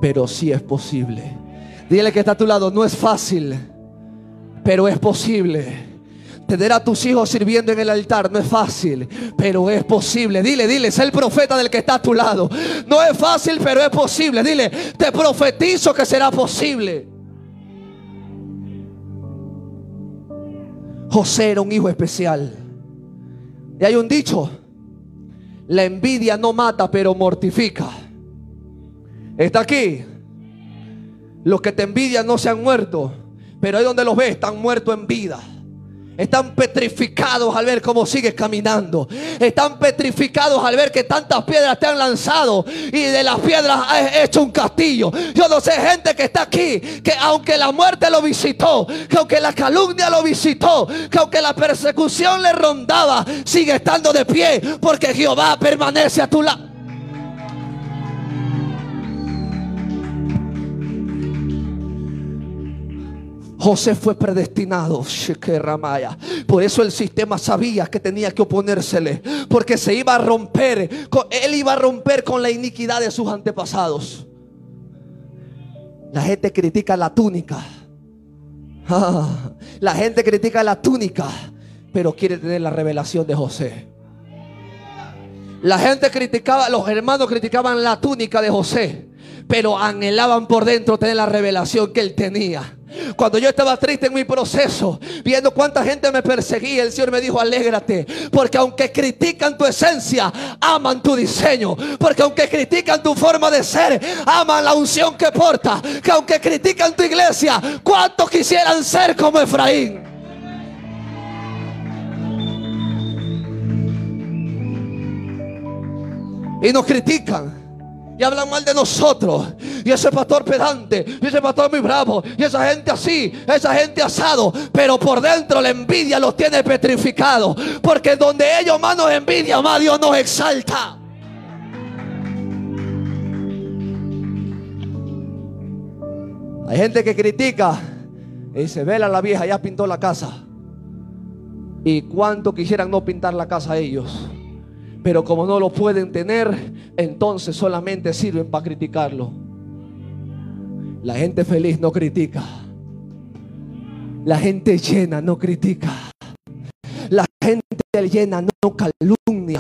Pero sí es posible. Dile que está a tu lado. No es fácil. Pero es posible. Tener a tus hijos sirviendo en el altar no es fácil, pero es posible. Dile, dile, es el profeta del que está a tu lado. No es fácil, pero es posible. Dile, te profetizo que será posible. José era un hijo especial. Y hay un dicho, la envidia no mata, pero mortifica. Está aquí. Los que te envidian no se han muerto, pero ahí donde los ves están muertos en vida. Están petrificados al ver cómo sigues caminando. Están petrificados al ver que tantas piedras te han lanzado y de las piedras has hecho un castillo. Yo no sé gente que está aquí, que aunque la muerte lo visitó, que aunque la calumnia lo visitó, que aunque la persecución le rondaba, sigue estando de pie porque Jehová permanece a tu lado. José fue predestinado. Por eso el sistema sabía que tenía que oponérsele. Porque se iba a romper. Él iba a romper con la iniquidad de sus antepasados. La gente critica la túnica. Ah, la gente critica la túnica. Pero quiere tener la revelación de José. La gente criticaba, los hermanos criticaban la túnica de José. Pero anhelaban por dentro tener la revelación que él tenía. Cuando yo estaba triste en mi proceso, viendo cuánta gente me perseguía, el Señor me dijo, alégrate, porque aunque critican tu esencia, aman tu diseño, porque aunque critican tu forma de ser, aman la unción que porta, que aunque critican tu iglesia, ¿cuántos quisieran ser como Efraín? Y nos critican y hablan mal de nosotros. Y ese pastor pedante, y ese pastor muy bravo, y esa gente así, esa gente asado. Pero por dentro la envidia los tiene petrificados. Porque donde ellos más nos envidian, más Dios nos exalta. Hay gente que critica y dice, vela la vieja, ya pintó la casa. Y cuánto quisieran no pintar la casa a ellos. Pero como no lo pueden tener, entonces solamente sirven para criticarlo. La gente feliz no critica. La gente llena no critica. La gente llena no calumnia.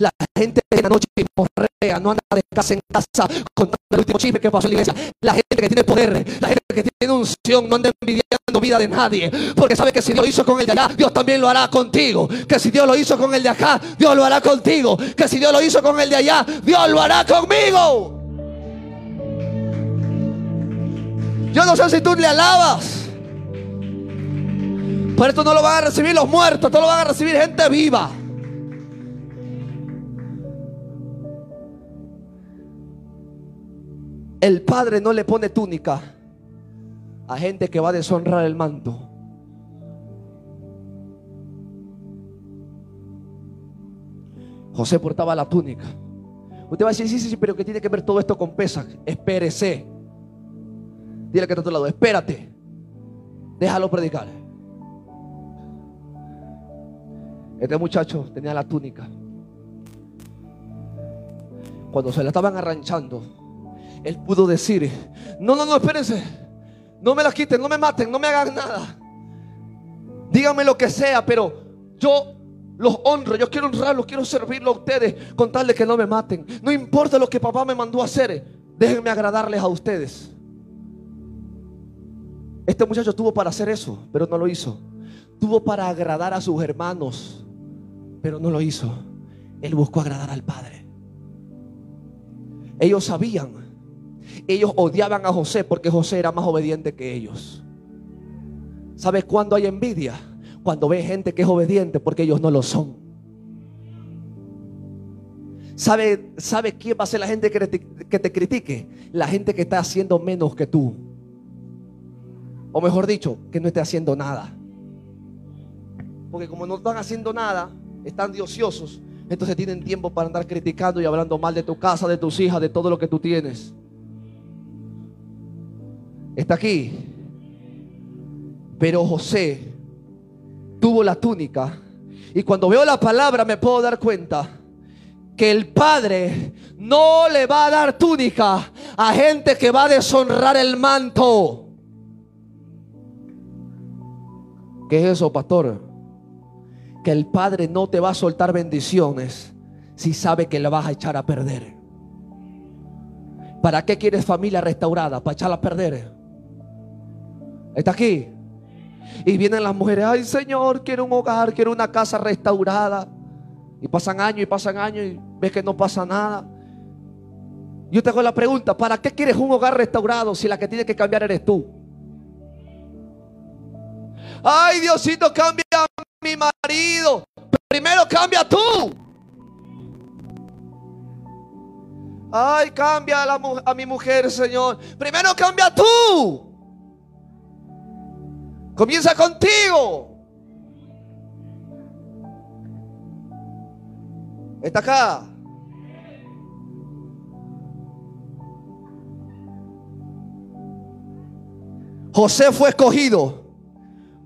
La gente llena no chismorrea, no anda de casa en casa contando el último chisme que pasó en la iglesia. La gente que tiene poder, la gente que tiene unción, no anda envidiando vida de nadie. Porque sabe que si Dios hizo con el de allá, Dios también lo hará contigo. Que si Dios lo hizo con el de acá, Dios lo hará contigo. Que si Dios lo hizo con el de allá, Dios lo hará conmigo. Yo no sé si tú le alabas. Por esto no lo van a recibir los muertos, esto lo van a recibir gente viva. El Padre no le pone túnica a gente que va a deshonrar el manto. José portaba la túnica. Usted va a decir, sí, sí, sí, pero que tiene que ver todo esto con pesas. Espérese. Dile que está a tu lado, espérate. Déjalo predicar. Este muchacho tenía la túnica. Cuando se la estaban arranchando, él pudo decir, no, no, no, espérense, no me la quiten, no me maten, no me hagan nada. Díganme lo que sea, pero yo los honro, yo quiero honrarlos, quiero servirlo a ustedes con tal de que no me maten. No importa lo que papá me mandó a hacer, déjenme agradarles a ustedes. Este muchacho tuvo para hacer eso, pero no lo hizo. Tuvo para agradar a sus hermanos, pero no lo hizo. Él buscó agradar al Padre. Ellos sabían, ellos odiaban a José porque José era más obediente que ellos. ¿Sabes cuándo hay envidia? Cuando ve gente que es obediente porque ellos no lo son. ¿Sabe, ¿Sabe quién va a ser la gente que te, que te critique? La gente que está haciendo menos que tú. O mejor dicho, que no esté haciendo nada. Porque como no están haciendo nada, están diociosos, entonces tienen tiempo para andar criticando y hablando mal de tu casa, de tus hijas, de todo lo que tú tienes. Está aquí. Pero José tuvo la túnica. Y cuando veo la palabra me puedo dar cuenta que el Padre no le va a dar túnica a gente que va a deshonrar el manto. ¿Qué es eso, pastor? Que el Padre no te va a soltar bendiciones si sabe que la vas a echar a perder. ¿Para qué quieres familia restaurada? Para echarla a perder. Está aquí. Y vienen las mujeres, ay Señor, quiero un hogar, quiero una casa restaurada. Y pasan años y pasan años y ves que no pasa nada. Yo te hago la pregunta, ¿para qué quieres un hogar restaurado si la que tiene que cambiar eres tú? Ay, Diosito, cambia a mi marido. Primero cambia tú. Ay, cambia a, a mi mujer, Señor. Primero cambia tú. Comienza contigo. Está acá. José fue escogido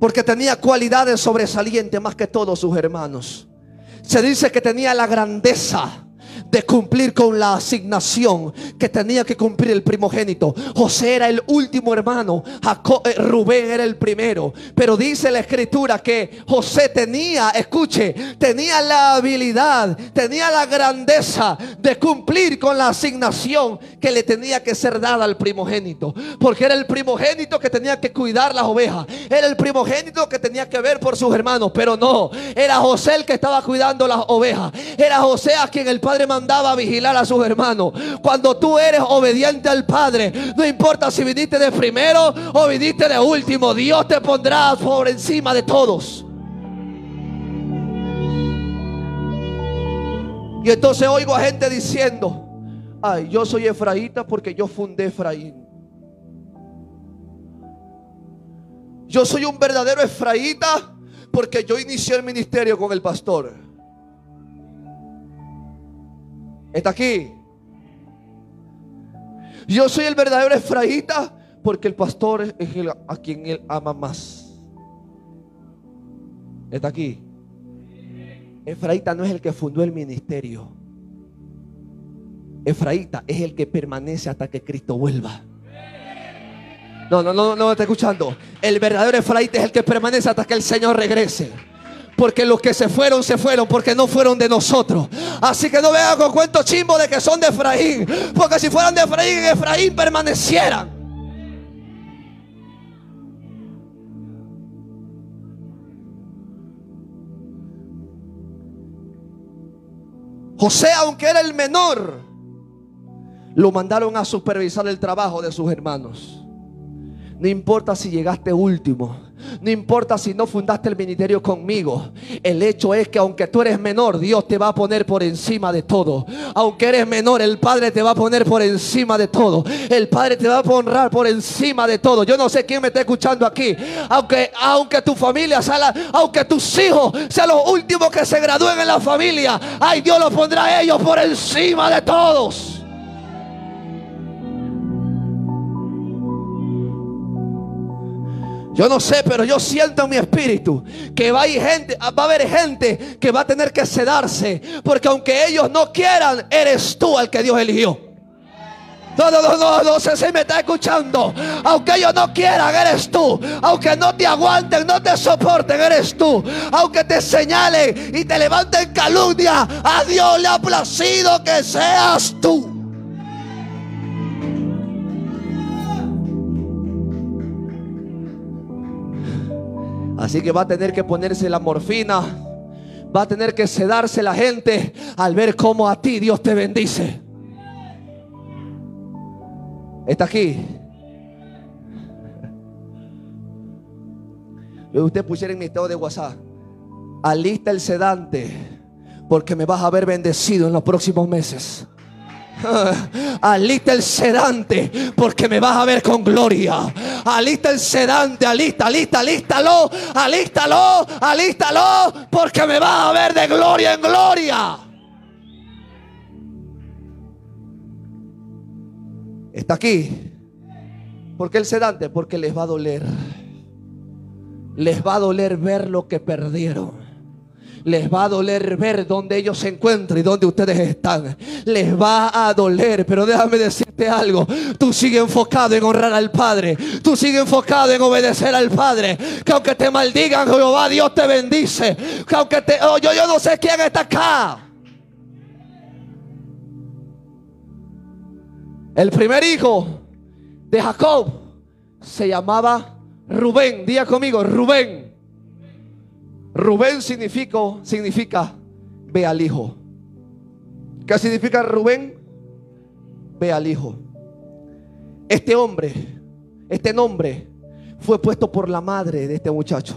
porque tenía cualidades sobresalientes más que todos sus hermanos. Se dice que tenía la grandeza de cumplir con la asignación que tenía que cumplir el primogénito. José era el último hermano, eh, Rubén era el primero. Pero dice la escritura que José tenía, escuche, tenía la habilidad, tenía la grandeza de cumplir con la asignación que le tenía que ser dada al primogénito. Porque era el primogénito que tenía que cuidar las ovejas. Era el primogénito que tenía que ver por sus hermanos. Pero no, era José el que estaba cuidando las ovejas. Era José a quien el Padre mandaba a vigilar a sus hermanos. Cuando tú eres obediente al Padre, no importa si viniste de primero o viniste de último, Dios te pondrá por encima de todos. Y entonces oigo a gente diciendo, ay, yo soy Efraíta porque yo fundé Efraín. Yo soy un verdadero Efraíta porque yo inicié el ministerio con el pastor. Está aquí. Yo soy el verdadero Efraíta porque el pastor es el, a quien él ama más. Está aquí. Efraíta no es el que fundó el ministerio. Efraíta es el que permanece hasta que Cristo vuelva. No, no, no, no me está escuchando. El verdadero Efraíta es el que permanece hasta que el Señor regrese. Porque los que se fueron, se fueron porque no fueron de nosotros. Así que no vean con cuentos chimbo de que son de Efraín. Porque si fueran de Efraín, Efraín permanecieran. José, aunque era el menor, lo mandaron a supervisar el trabajo de sus hermanos. No importa si llegaste último. No importa si no fundaste el ministerio conmigo. El hecho es que aunque tú eres menor, Dios te va a poner por encima de todo. Aunque eres menor, el Padre te va a poner por encima de todo. El Padre te va a honrar por encima de todo. Yo no sé quién me está escuchando aquí. Aunque, aunque tu familia sea aunque tus hijos sean los últimos que se gradúen en la familia, ay, Dios los pondrá a ellos por encima de todos. Yo no sé, pero yo siento en mi espíritu que va a, gente, va a haber gente que va a tener que sedarse. Porque aunque ellos no quieran, eres tú al que Dios eligió. No, no, no, no, no sé si me está escuchando. Aunque ellos no quieran, eres tú. Aunque no te aguanten, no te soporten, eres tú. Aunque te señalen y te levanten calumnia, a Dios le ha placido que seas tú. Así que va a tener que ponerse la morfina. Va a tener que sedarse la gente al ver cómo a ti Dios te bendice. Está aquí. Usted pusiera en mi estado de WhatsApp. Alista el sedante. Porque me vas a ver bendecido en los próximos meses. Alista el sedante porque me vas a ver con gloria. Alista el sedante, alista, alista, alístalo, alístalo, alístalo porque me vas a ver de gloria en gloria. Está aquí. ¿Por qué el sedante? Porque les va a doler. Les va a doler ver lo que perdieron. Les va a doler ver dónde ellos se encuentran y dónde ustedes están. Les va a doler, pero déjame decirte algo. Tú sigue enfocado en honrar al Padre. Tú sigue enfocado en obedecer al Padre. Que aunque te maldigan, Jehová, Dios te bendice. Que aunque te... Oh, yo, yo no sé quién está acá. El primer hijo de Jacob se llamaba Rubén. Día conmigo, Rubén. Rubén significa, ve al hijo. ¿Qué significa Rubén? Ve al hijo. Este hombre, este nombre fue puesto por la madre de este muchacho.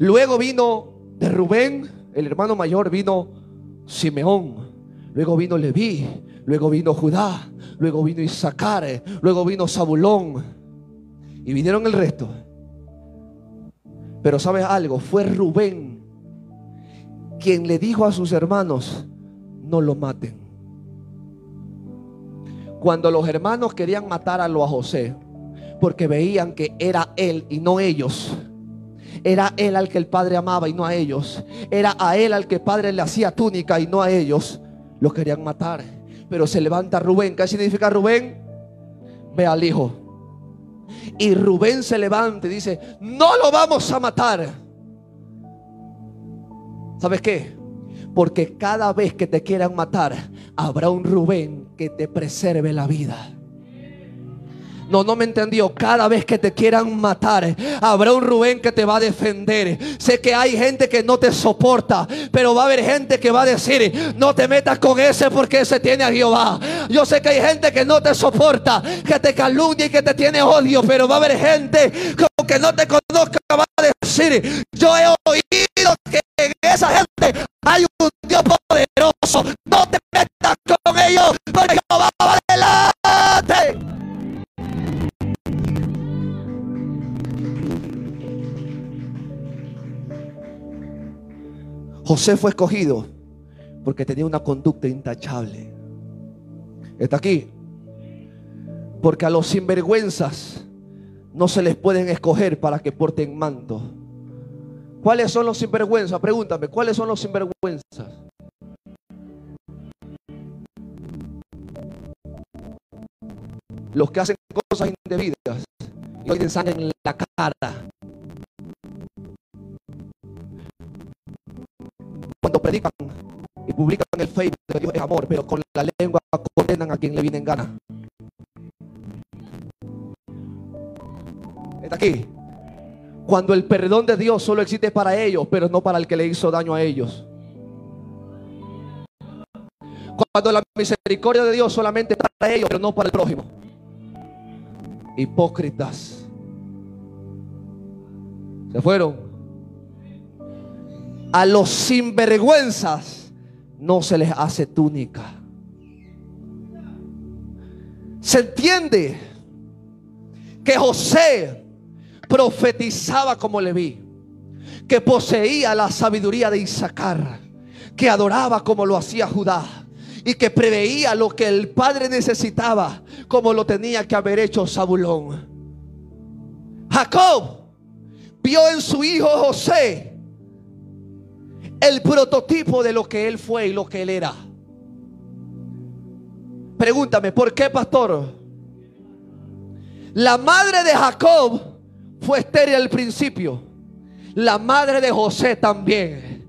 Luego vino de Rubén, el hermano mayor, vino Simeón. Luego vino Leví, luego vino Judá, luego vino Isaacar, luego vino Zabulón. Y vinieron el resto. Pero sabes algo, fue Rubén quien le dijo a sus hermanos, no lo maten. Cuando los hermanos querían matarlo a José, porque veían que era él y no ellos. Era él al que el padre amaba y no a ellos. Era a él al que el padre le hacía túnica y no a ellos. Lo querían matar. Pero se levanta Rubén. ¿Qué significa Rubén? Ve al hijo. Y Rubén se levanta y dice, no lo vamos a matar. ¿Sabes qué? Porque cada vez que te quieran matar, habrá un Rubén que te preserve la vida. No, no me entendió. Cada vez que te quieran matar, habrá un Rubén que te va a defender. Sé que hay gente que no te soporta, pero va a haber gente que va a decir, no te metas con ese porque ese tiene a Jehová. Yo sé que hay gente que no te soporta, que te calumnia y que te tiene odio, pero va a haber gente que no te conozca va a decir, yo he oído que en esa gente hay un Dios poderoso. No te metas con ellos porque Jehová va adelante. José fue escogido porque tenía una conducta intachable. Está aquí. Porque a los sinvergüenzas no se les pueden escoger para que porten manto. ¿Cuáles son los sinvergüenzas? Pregúntame, ¿cuáles son los sinvergüenzas? Los que hacen cosas indebidas y tienen sangre en la cara. Cuando predican y publican el Facebook de Dios es amor, pero con la lengua condenan a quien le viene en gana. Está aquí. Cuando el perdón de Dios solo existe para ellos, pero no para el que le hizo daño a ellos. Cuando la misericordia de Dios solamente para ellos, pero no para el prójimo. Hipócritas. Se fueron. A los sinvergüenzas no se les hace túnica. Se entiende que José profetizaba como le vi, que poseía la sabiduría de Isaacar, que adoraba como lo hacía Judá y que preveía lo que el padre necesitaba como lo tenía que haber hecho Zabulón. Jacob vio en su hijo José el prototipo de lo que él fue y lo que él era. Pregúntame, ¿por qué, pastor? La madre de Jacob fue estéril al principio. La madre de José también.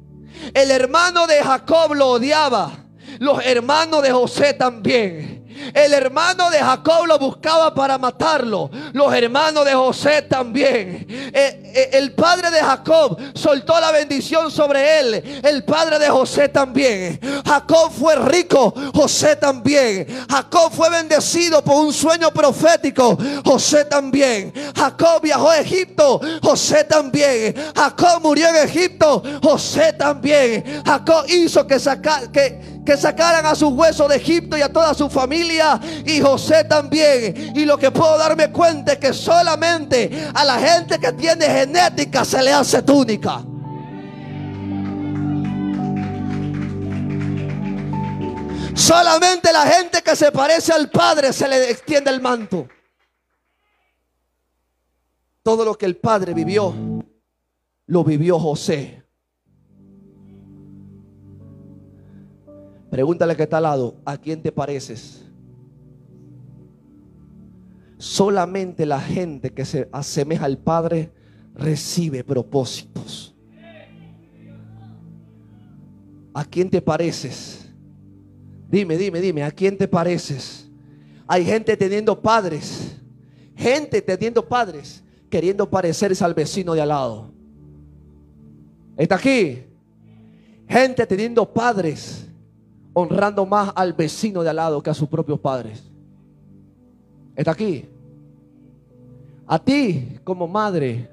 El hermano de Jacob lo odiaba. Los hermanos de José también. El hermano de Jacob lo buscaba para matarlo. Los hermanos de José también. Eh, eh, el padre de Jacob soltó la bendición sobre él. El padre de José también. Jacob fue rico. José también. Jacob fue bendecido por un sueño profético. José también. Jacob viajó a Egipto. José también. Jacob murió en Egipto. José también. Jacob hizo que, saca, que que sacaran a sus huesos de Egipto y a toda su familia y José también. Y lo que puedo darme cuenta es que solamente a la gente que tiene genética se le hace túnica. Solamente la gente que se parece al Padre se le extiende el manto. Todo lo que el Padre vivió, lo vivió José. Pregúntale que está al lado, ¿a quién te pareces? Solamente la gente que se asemeja al Padre recibe propósitos. ¿A quién te pareces? Dime, dime, dime, ¿a quién te pareces? Hay gente teniendo padres, gente teniendo padres, queriendo parecerse al vecino de al lado. ¿Está aquí? Gente teniendo padres honrando más al vecino de al lado que a sus propios padres. Está aquí. A ti como madre,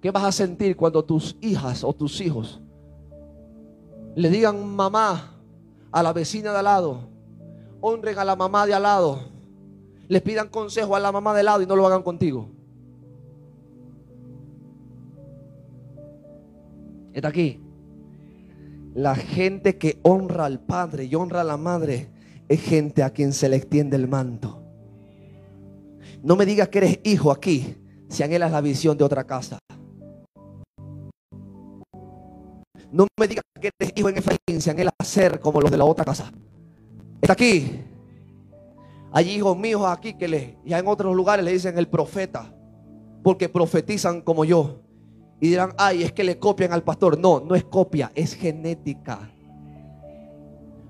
¿qué vas a sentir cuando tus hijas o tus hijos le digan mamá a la vecina de al lado? Honren a la mamá de al lado. Les pidan consejo a la mamá de al lado y no lo hagan contigo. Está aquí. La gente que honra al padre y honra a la madre es gente a quien se le extiende el manto. No me digas que eres hijo aquí si anhelas la visión de otra casa. No me digas que eres hijo en Efraín si anhelas ser como los de la otra casa. Está aquí. Hay hijos míos aquí que le, ya en otros lugares le dicen el profeta. Porque profetizan como yo. Y dirán, ay, es que le copian al pastor. No, no es copia, es genética.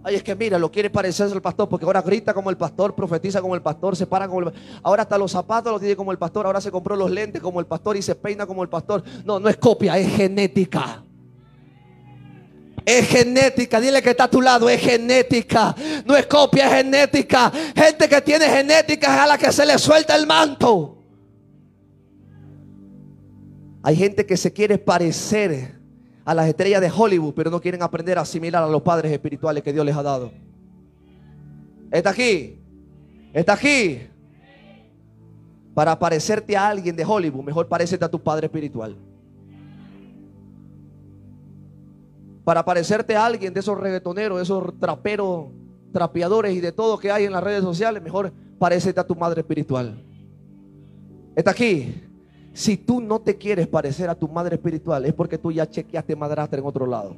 Ay, es que mira, lo quiere parecerse al pastor porque ahora grita como el pastor, profetiza como el pastor, se para como el Ahora hasta los zapatos los tiene como el pastor, ahora se compró los lentes como el pastor y se peina como el pastor. No, no es copia, es genética. Es genética, dile que está a tu lado, es genética. No es copia, es genética. Gente que tiene genética es a la que se le suelta el manto. Hay gente que se quiere parecer a las estrellas de Hollywood, pero no quieren aprender a asimilar a los padres espirituales que Dios les ha dado. Está aquí. Está aquí. Para parecerte a alguien de Hollywood, mejor parecerte a tu padre espiritual. Para parecerte a alguien de esos reggaetoneros, esos traperos, trapeadores y de todo que hay en las redes sociales, mejor parecerte a tu madre espiritual. Está aquí. Si tú no te quieres parecer a tu madre espiritual, es porque tú ya chequeaste madrastra en otro lado.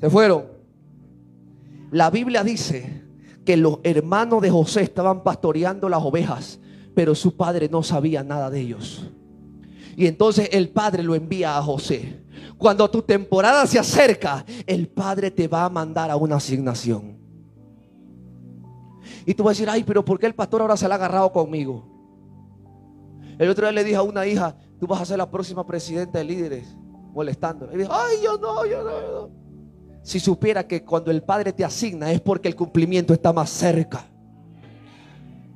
Se fueron. La Biblia dice que los hermanos de José estaban pastoreando las ovejas, pero su padre no sabía nada de ellos. Y entonces el padre lo envía a José. Cuando tu temporada se acerca, el padre te va a mandar a una asignación. Y tú vas a decir, ay, pero ¿por qué el pastor ahora se la ha agarrado conmigo? El otro día le dije a una hija, tú vas a ser la próxima presidenta de líderes, molestando. Y dijo, ay, yo no, yo no, yo no. Si supiera que cuando el Padre te asigna es porque el cumplimiento está más cerca.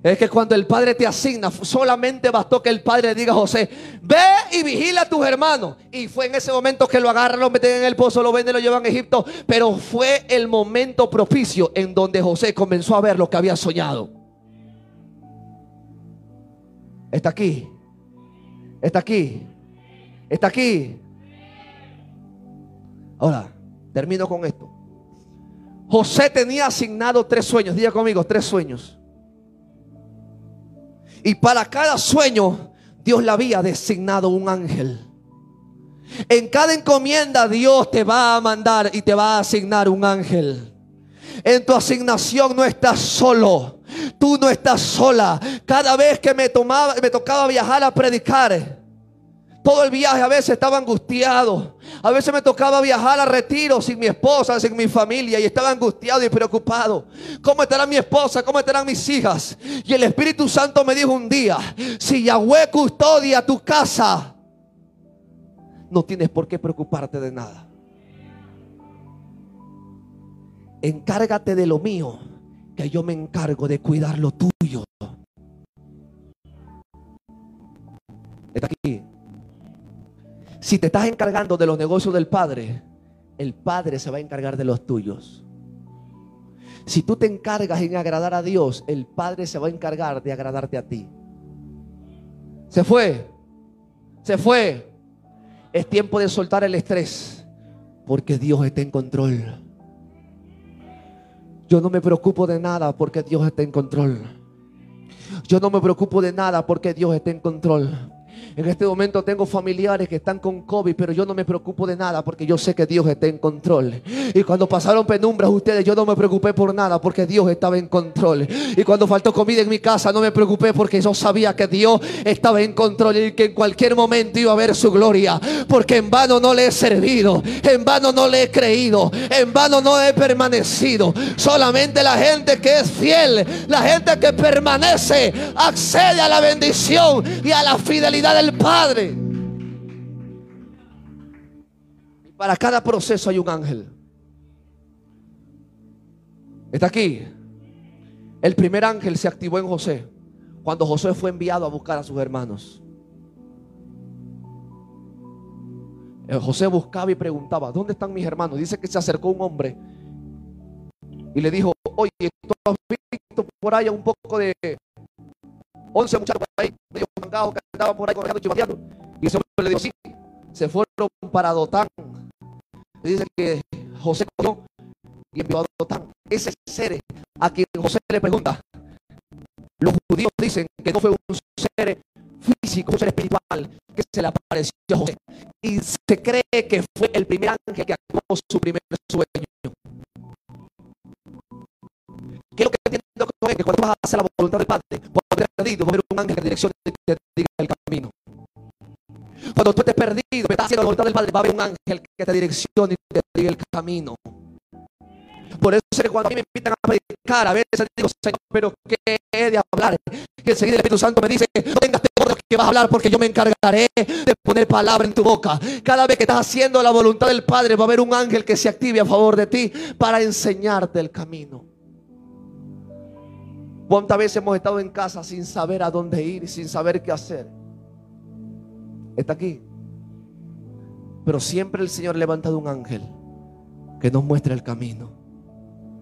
Es que cuando el Padre te asigna, solamente bastó que el Padre diga a José, ve y vigila a tus hermanos. Y fue en ese momento que lo agarran, lo meten en el pozo, lo venden, lo llevan a Egipto. Pero fue el momento propicio en donde José comenzó a ver lo que había soñado. Está aquí. Está aquí. Está aquí. Ahora, termino con esto. José tenía asignado tres sueños. Diga conmigo, tres sueños. Y para cada sueño, Dios le había designado un ángel. En cada encomienda, Dios te va a mandar y te va a asignar un ángel. En tu asignación no estás solo. Tú no estás sola. Cada vez que me, tomaba, me tocaba viajar a predicar, todo el viaje a veces estaba angustiado. A veces me tocaba viajar a retiro sin mi esposa, sin mi familia y estaba angustiado y preocupado. ¿Cómo estará mi esposa? ¿Cómo estarán mis hijas? Y el Espíritu Santo me dijo un día, si Yahweh custodia tu casa, no tienes por qué preocuparte de nada. Encárgate de lo mío, que yo me encargo de cuidar lo tuyo. Está aquí. Si te estás encargando de los negocios del Padre, el Padre se va a encargar de los tuyos. Si tú te encargas en agradar a Dios, el Padre se va a encargar de agradarte a ti. Se fue. Se fue. Es tiempo de soltar el estrés. Porque Dios está en control. Yo no me preocupo de nada porque Dios está en control. Yo no me preocupo de nada porque Dios está en control. En este momento tengo familiares que están con COVID, pero yo no me preocupo de nada porque yo sé que Dios está en control. Y cuando pasaron penumbras ustedes, yo no me preocupé por nada porque Dios estaba en control. Y cuando faltó comida en mi casa, no me preocupé porque yo sabía que Dios estaba en control y que en cualquier momento iba a ver su gloria. Porque en vano no le he servido, en vano no le he creído, en vano no he permanecido. Solamente la gente que es fiel, la gente que permanece, accede a la bendición y a la fidelidad del Padre. Y para cada proceso hay un ángel. Está aquí. El primer ángel se activó en José cuando José fue enviado a buscar a sus hermanos. Eh, José buscaba y preguntaba, ¿dónde están mis hermanos? Dice que se acercó un hombre y le dijo, oye, ¿tú has visto por ahí un poco de 11 muchachos por ahí, medio mangados que andaban por ahí corriendo chivateando. Y ese hombre le dijo, sí, se fueron para Dotán. Dice que José cogió y envió a Dotán. Ese ser a quien José le pregunta. Los judíos dicen que no fue un ser físico, un ser espiritual que se le apareció a José. Y se cree que fue el primer ángel que actuó su primer sueño. ¿Qué es lo que entiendo que cuando vas a hacer la voluntad del Padre, perdido, va a haber un ángel que direccione y te diga el camino. Cuando tú estés perdido, estás haciendo la voluntad del Padre, va a haber un ángel que te direccione y te diga el camino. Por eso es que cuando a mí me invitan a predicar, a veces digo, Señor, pero ¿qué he de hablar? Y enseguida el Espíritu Santo me dice, no tengas temor de que vas a hablar porque yo me encargaré de poner palabra en tu boca. Cada vez que estás haciendo la voluntad del Padre, va a haber un ángel que se active a favor de ti para enseñarte el camino. ¿Cuántas veces hemos estado en casa sin saber a dónde ir, sin saber qué hacer? Está aquí. Pero siempre el Señor ha levantado un ángel que nos muestra el camino.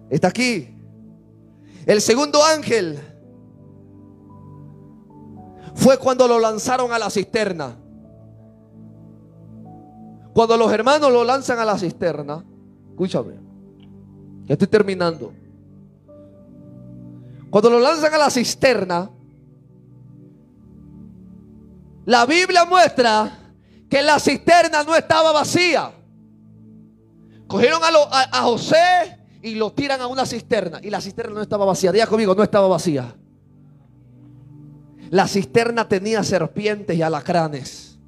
Está aquí. El segundo ángel fue cuando lo lanzaron a la cisterna. Cuando los hermanos lo lanzan a la cisterna, escúchame, ya estoy terminando. Cuando lo lanzan a la cisterna, la Biblia muestra que la cisterna no estaba vacía. Cogieron a, José y lo tiran a una cisterna. Y la cisterna no estaba vacía. Diga conmigo, no estaba vacía. La cisterna tenía serpientes y alacranes.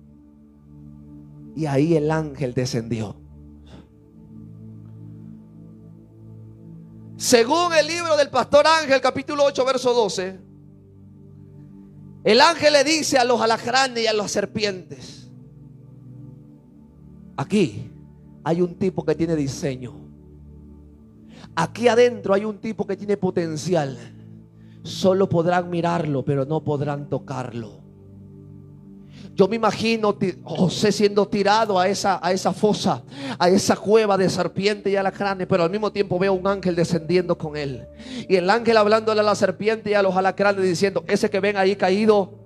Y ahí el ángel descendió. Según el libro del pastor Ángel, capítulo 8, verso 12, el ángel le dice a los alacranes y a las serpientes, aquí hay un tipo que tiene diseño. Aquí adentro hay un tipo que tiene potencial. Solo podrán mirarlo, pero no podrán tocarlo. Yo me imagino José siendo tirado a esa, a esa fosa, a esa cueva de serpiente y alacranes, pero al mismo tiempo veo un ángel descendiendo con él. Y el ángel hablándole a la serpiente y a los alacranes diciendo, ese que ven ahí caído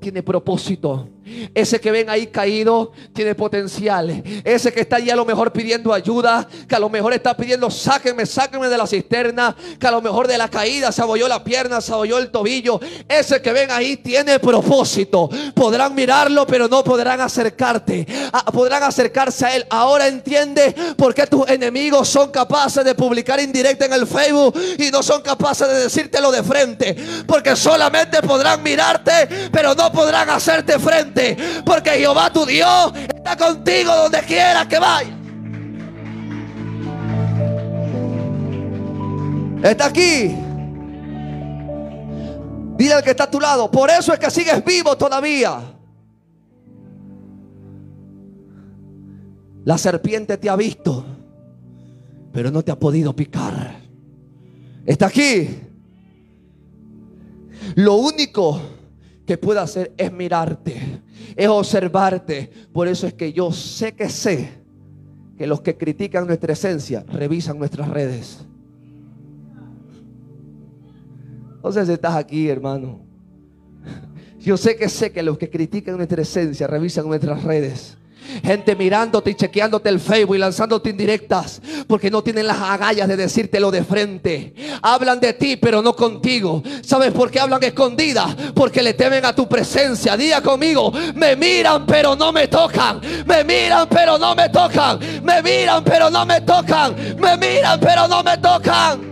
tiene propósito. Ese que ven ahí caído tiene potencial. Ese que está allí a lo mejor pidiendo ayuda, que a lo mejor está pidiendo sáquenme, sáquenme de la cisterna, que a lo mejor de la caída se abolló la pierna, se abolló el tobillo. Ese que ven ahí tiene propósito. Podrán mirarlo, pero no podrán acercarte. Ah, podrán acercarse a él. Ahora entiende por qué tus enemigos son capaces de publicar indirecta en el Facebook y no son capaces de decírtelo de frente. Porque solamente podrán mirarte, pero no podrán hacerte frente. Porque Jehová tu Dios está contigo donde quiera que vaya. Está aquí. Dile al que está a tu lado. Por eso es que sigues vivo todavía. La serpiente te ha visto, pero no te ha podido picar. Está aquí. Lo único que puede hacer es mirarte, es observarte. Por eso es que yo sé que sé que los que critican nuestra esencia revisan nuestras redes. Si estás aquí, hermano. Yo sé que sé que los que critican nuestra esencia revisan nuestras redes. Gente mirándote y chequeándote el Facebook y lanzándote indirectas porque no tienen las agallas de decírtelo de frente. Hablan de ti, pero no contigo. ¿Sabes por qué hablan escondidas? Porque le temen a tu presencia. Diga conmigo, me miran, pero no me tocan. Me miran, pero no me tocan. Me miran, pero no me tocan. Me miran, pero no me tocan.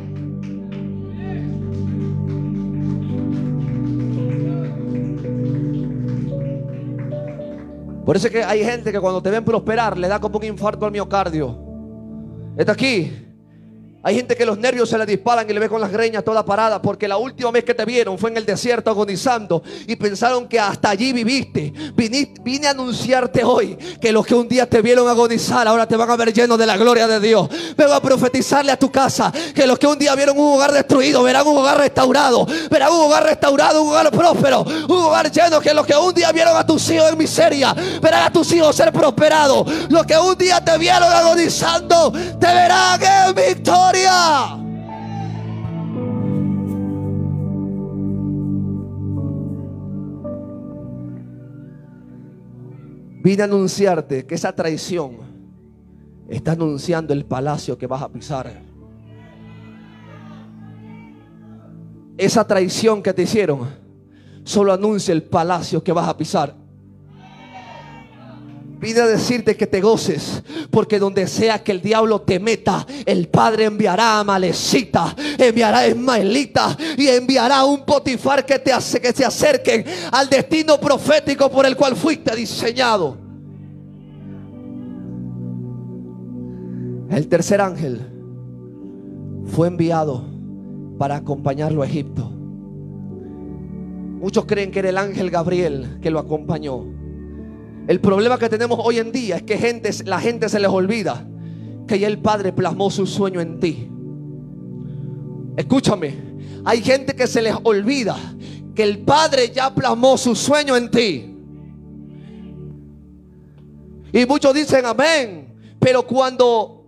Por eso es que hay gente que cuando te ven prosperar le da como un infarto al miocardio. Está aquí. Hay gente que los nervios se le disparan y le ve con las greñas toda parada porque la última vez que te vieron fue en el desierto agonizando y pensaron que hasta allí viviste. vine a anunciarte hoy que los que un día te vieron agonizar ahora te van a ver lleno de la gloria de Dios. Vengo a profetizarle a tu casa que los que un día vieron un hogar destruido verán un hogar restaurado, verán un hogar restaurado, un hogar próspero, un hogar lleno que los que un día vieron a tus hijos en miseria verán a tus hijos ser prosperados. Los que un día te vieron agonizando te verán en victoria. Vine a anunciarte que esa traición está anunciando el palacio que vas a pisar. Esa traición que te hicieron solo anuncia el palacio que vas a pisar. Vine a decirte que te goces, porque donde sea que el diablo te meta, el Padre enviará a Malecita, enviará a Esmaelita y enviará a un Potifar que te hace que acerquen al destino profético por el cual fuiste diseñado. El tercer ángel fue enviado para acompañarlo a Egipto. Muchos creen que era el ángel Gabriel que lo acompañó. El problema que tenemos hoy en día es que gente, la gente se les olvida que ya el Padre plasmó su sueño en ti. Escúchame, hay gente que se les olvida que el Padre ya plasmó su sueño en ti. Y muchos dicen amén, pero cuando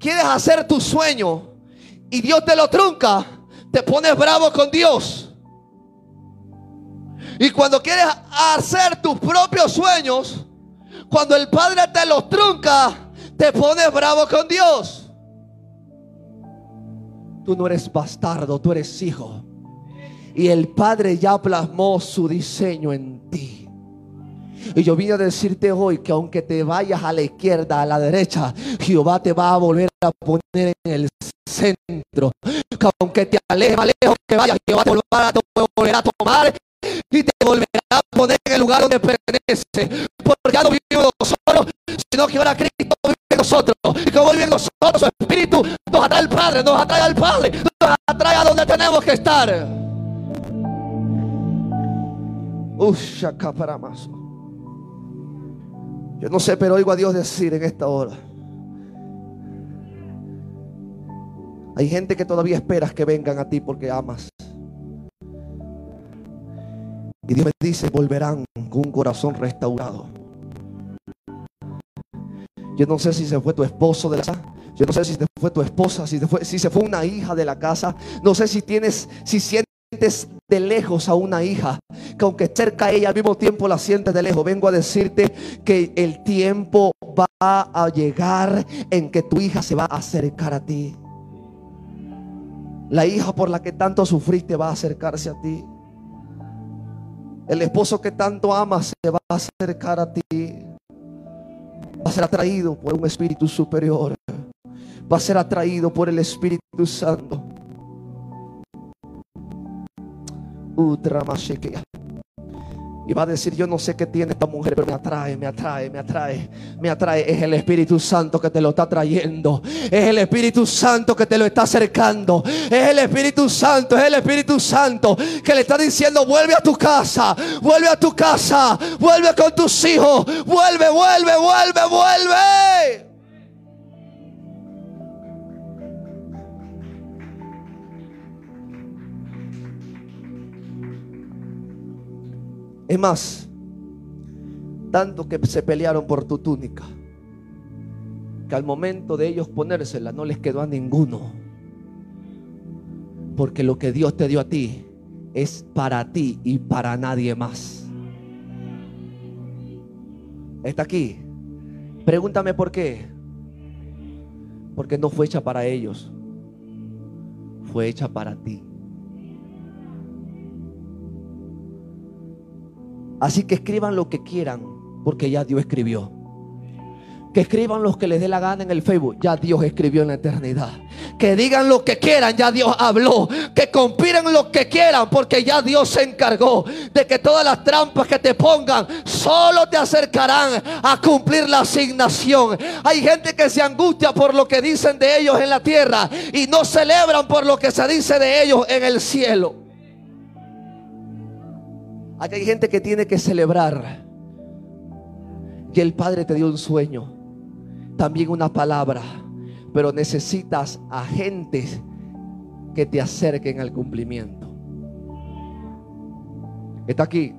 quieres hacer tu sueño y Dios te lo trunca, te pones bravo con Dios. Y cuando quieres hacer tus propios sueños, cuando el Padre te los trunca, te pones bravo con Dios. Tú no eres bastardo, tú eres hijo. Y el Padre ya plasmó su diseño en ti. Y yo vine a decirte hoy que aunque te vayas a la izquierda, a la derecha, Jehová te va a volver a poner en el centro. Que aunque te alejes, lejos que vayas, Jehová te volverá a tomar y te volverá a poner en el lugar donde pertenece. Porque ya no vivimos nosotros, sino que ahora Cristo vive en nosotros. Y como vive en nosotros, su Espíritu nos atrae al Padre, nos atrae al Padre, nos atrae a donde tenemos que estar. Yo no sé, pero oigo a Dios decir en esta hora. Hay gente que todavía esperas que vengan a ti porque amas. Y Dios me dice, volverán con un corazón restaurado. Yo no sé si se fue tu esposo de la casa. Yo no sé si se fue tu esposa, si se fue, si se fue una hija de la casa. No sé si tienes, si sientes sientes de lejos a una hija, que aunque cerca a ella al mismo tiempo la sientes de lejos, vengo a decirte que el tiempo va a llegar en que tu hija se va a acercar a ti. La hija por la que tanto sufriste va a acercarse a ti. El esposo que tanto amas se va a acercar a ti. Va a ser atraído por un espíritu superior. Va a ser atraído por el Espíritu Santo. Y va a decir, yo no sé qué tiene esta mujer, pero me atrae, me atrae, me atrae, me atrae. Es el Espíritu Santo que te lo está trayendo. Es el Espíritu Santo que te lo está acercando. Es el Espíritu Santo, es el Espíritu Santo que le está diciendo, vuelve a tu casa, vuelve a tu casa, vuelve con tus hijos, vuelve, vuelve, vuelve, vuelve. Es más, tanto que se pelearon por tu túnica, que al momento de ellos ponérsela no les quedó a ninguno. Porque lo que Dios te dio a ti es para ti y para nadie más. Está aquí. Pregúntame por qué. Porque no fue hecha para ellos. Fue hecha para ti. Así que escriban lo que quieran, porque ya Dios escribió. Que escriban lo que les dé la gana en el Facebook, ya Dios escribió en la eternidad. Que digan lo que quieran, ya Dios habló. Que conspiren lo que quieran, porque ya Dios se encargó de que todas las trampas que te pongan solo te acercarán a cumplir la asignación. Hay gente que se angustia por lo que dicen de ellos en la tierra y no celebran por lo que se dice de ellos en el cielo. Aquí hay gente que tiene que celebrar. Y el Padre te dio un sueño, también una palabra, pero necesitas agentes que te acerquen al cumplimiento. Está aquí.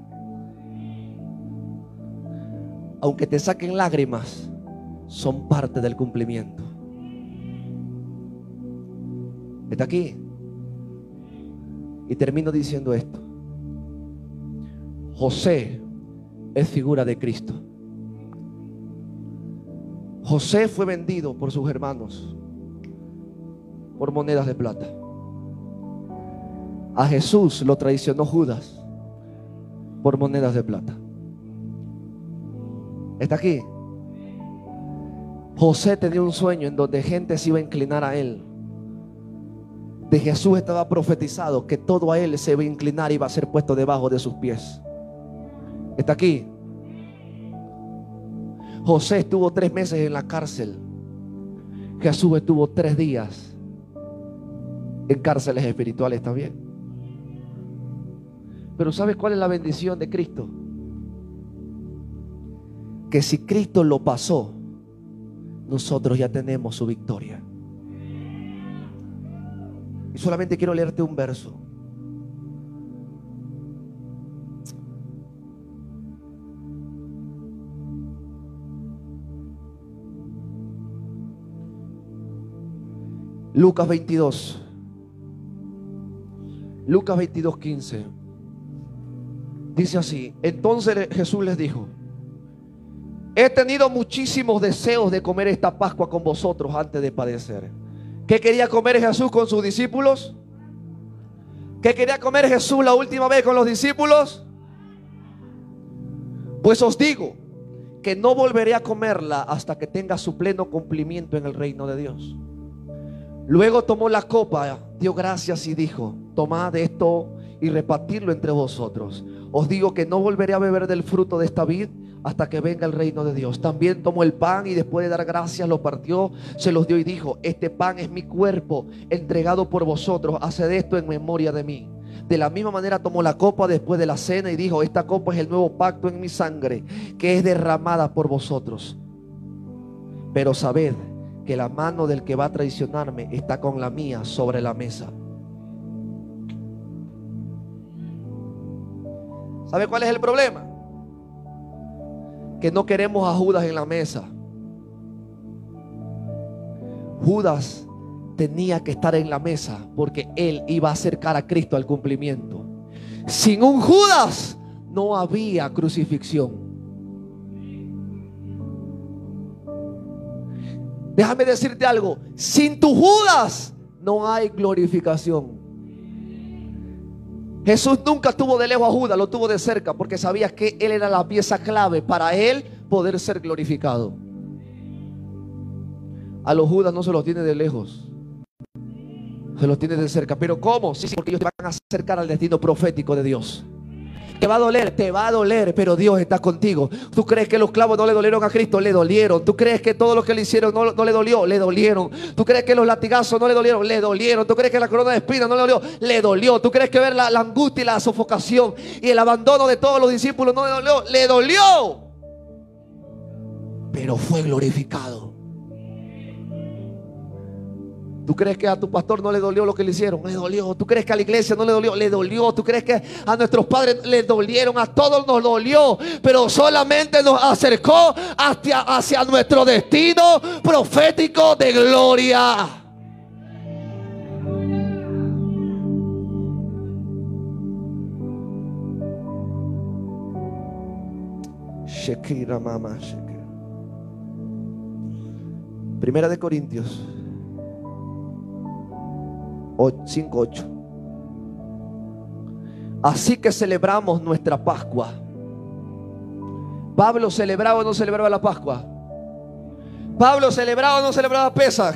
Aunque te saquen lágrimas, son parte del cumplimiento. Está aquí. Y termino diciendo esto. José es figura de Cristo. José fue vendido por sus hermanos por monedas de plata. A Jesús lo traicionó Judas por monedas de plata. Está aquí. José tenía un sueño en donde gente se iba a inclinar a él. De Jesús estaba profetizado que todo a él se iba a inclinar y iba a ser puesto debajo de sus pies. Está aquí. José estuvo tres meses en la cárcel. Jesús estuvo tres días en cárceles espirituales también. Pero ¿sabes cuál es la bendición de Cristo? Que si Cristo lo pasó, nosotros ya tenemos su victoria. Y solamente quiero leerte un verso. Lucas 22. Lucas 22, 15. Dice así, entonces Jesús les dijo, he tenido muchísimos deseos de comer esta Pascua con vosotros antes de padecer. ¿Qué quería comer Jesús con sus discípulos? ¿Qué quería comer Jesús la última vez con los discípulos? Pues os digo que no volveré a comerla hasta que tenga su pleno cumplimiento en el reino de Dios. Luego tomó la copa, dio gracias y dijo, tomad esto y repartirlo entre vosotros. Os digo que no volveré a beber del fruto de esta vid hasta que venga el reino de Dios. También tomó el pan y después de dar gracias lo partió, se los dio y dijo, este pan es mi cuerpo entregado por vosotros, haced esto en memoria de mí. De la misma manera tomó la copa después de la cena y dijo, esta copa es el nuevo pacto en mi sangre, que es derramada por vosotros. Pero sabed que la mano del que va a traicionarme está con la mía sobre la mesa. ¿Sabe cuál es el problema? Que no queremos a Judas en la mesa. Judas tenía que estar en la mesa porque él iba a acercar a Cristo al cumplimiento. Sin un Judas no había crucifixión. Déjame decirte algo, sin tu Judas no hay glorificación. Jesús nunca tuvo de lejos a Judas, lo tuvo de cerca porque sabía que él era la pieza clave para él poder ser glorificado. A los Judas no se los tiene de lejos, se los tiene de cerca. Pero ¿cómo? Sí, porque ellos te van a acercar al destino profético de Dios. Te va a doler, te va a doler, pero Dios está contigo. ¿Tú crees que los clavos no le dolieron a Cristo? Le dolieron. ¿Tú crees que todo lo que le hicieron no, no le dolió? Le dolieron. ¿Tú crees que los latigazos no le dolieron? Le dolieron. ¿Tú crees que la corona de espinas no le dolió? Le dolió. ¿Tú crees que ver la, la angustia y la sofocación y el abandono de todos los discípulos no le dolió? Le dolió. Pero fue glorificado. ¿Tú crees que a tu pastor no le dolió lo que le hicieron? Le dolió. ¿Tú crees que a la iglesia no le dolió? Le dolió. ¿Tú crees que a nuestros padres le dolieron? A todos nos dolió. Pero solamente nos acercó hacia, hacia nuestro destino profético de gloria. Shekira, mamá, Primera de Corintios 5.8. Así que celebramos nuestra Pascua. Pablo celebraba o no celebraba la Pascua. Pablo celebraba o no celebraba Pesaj.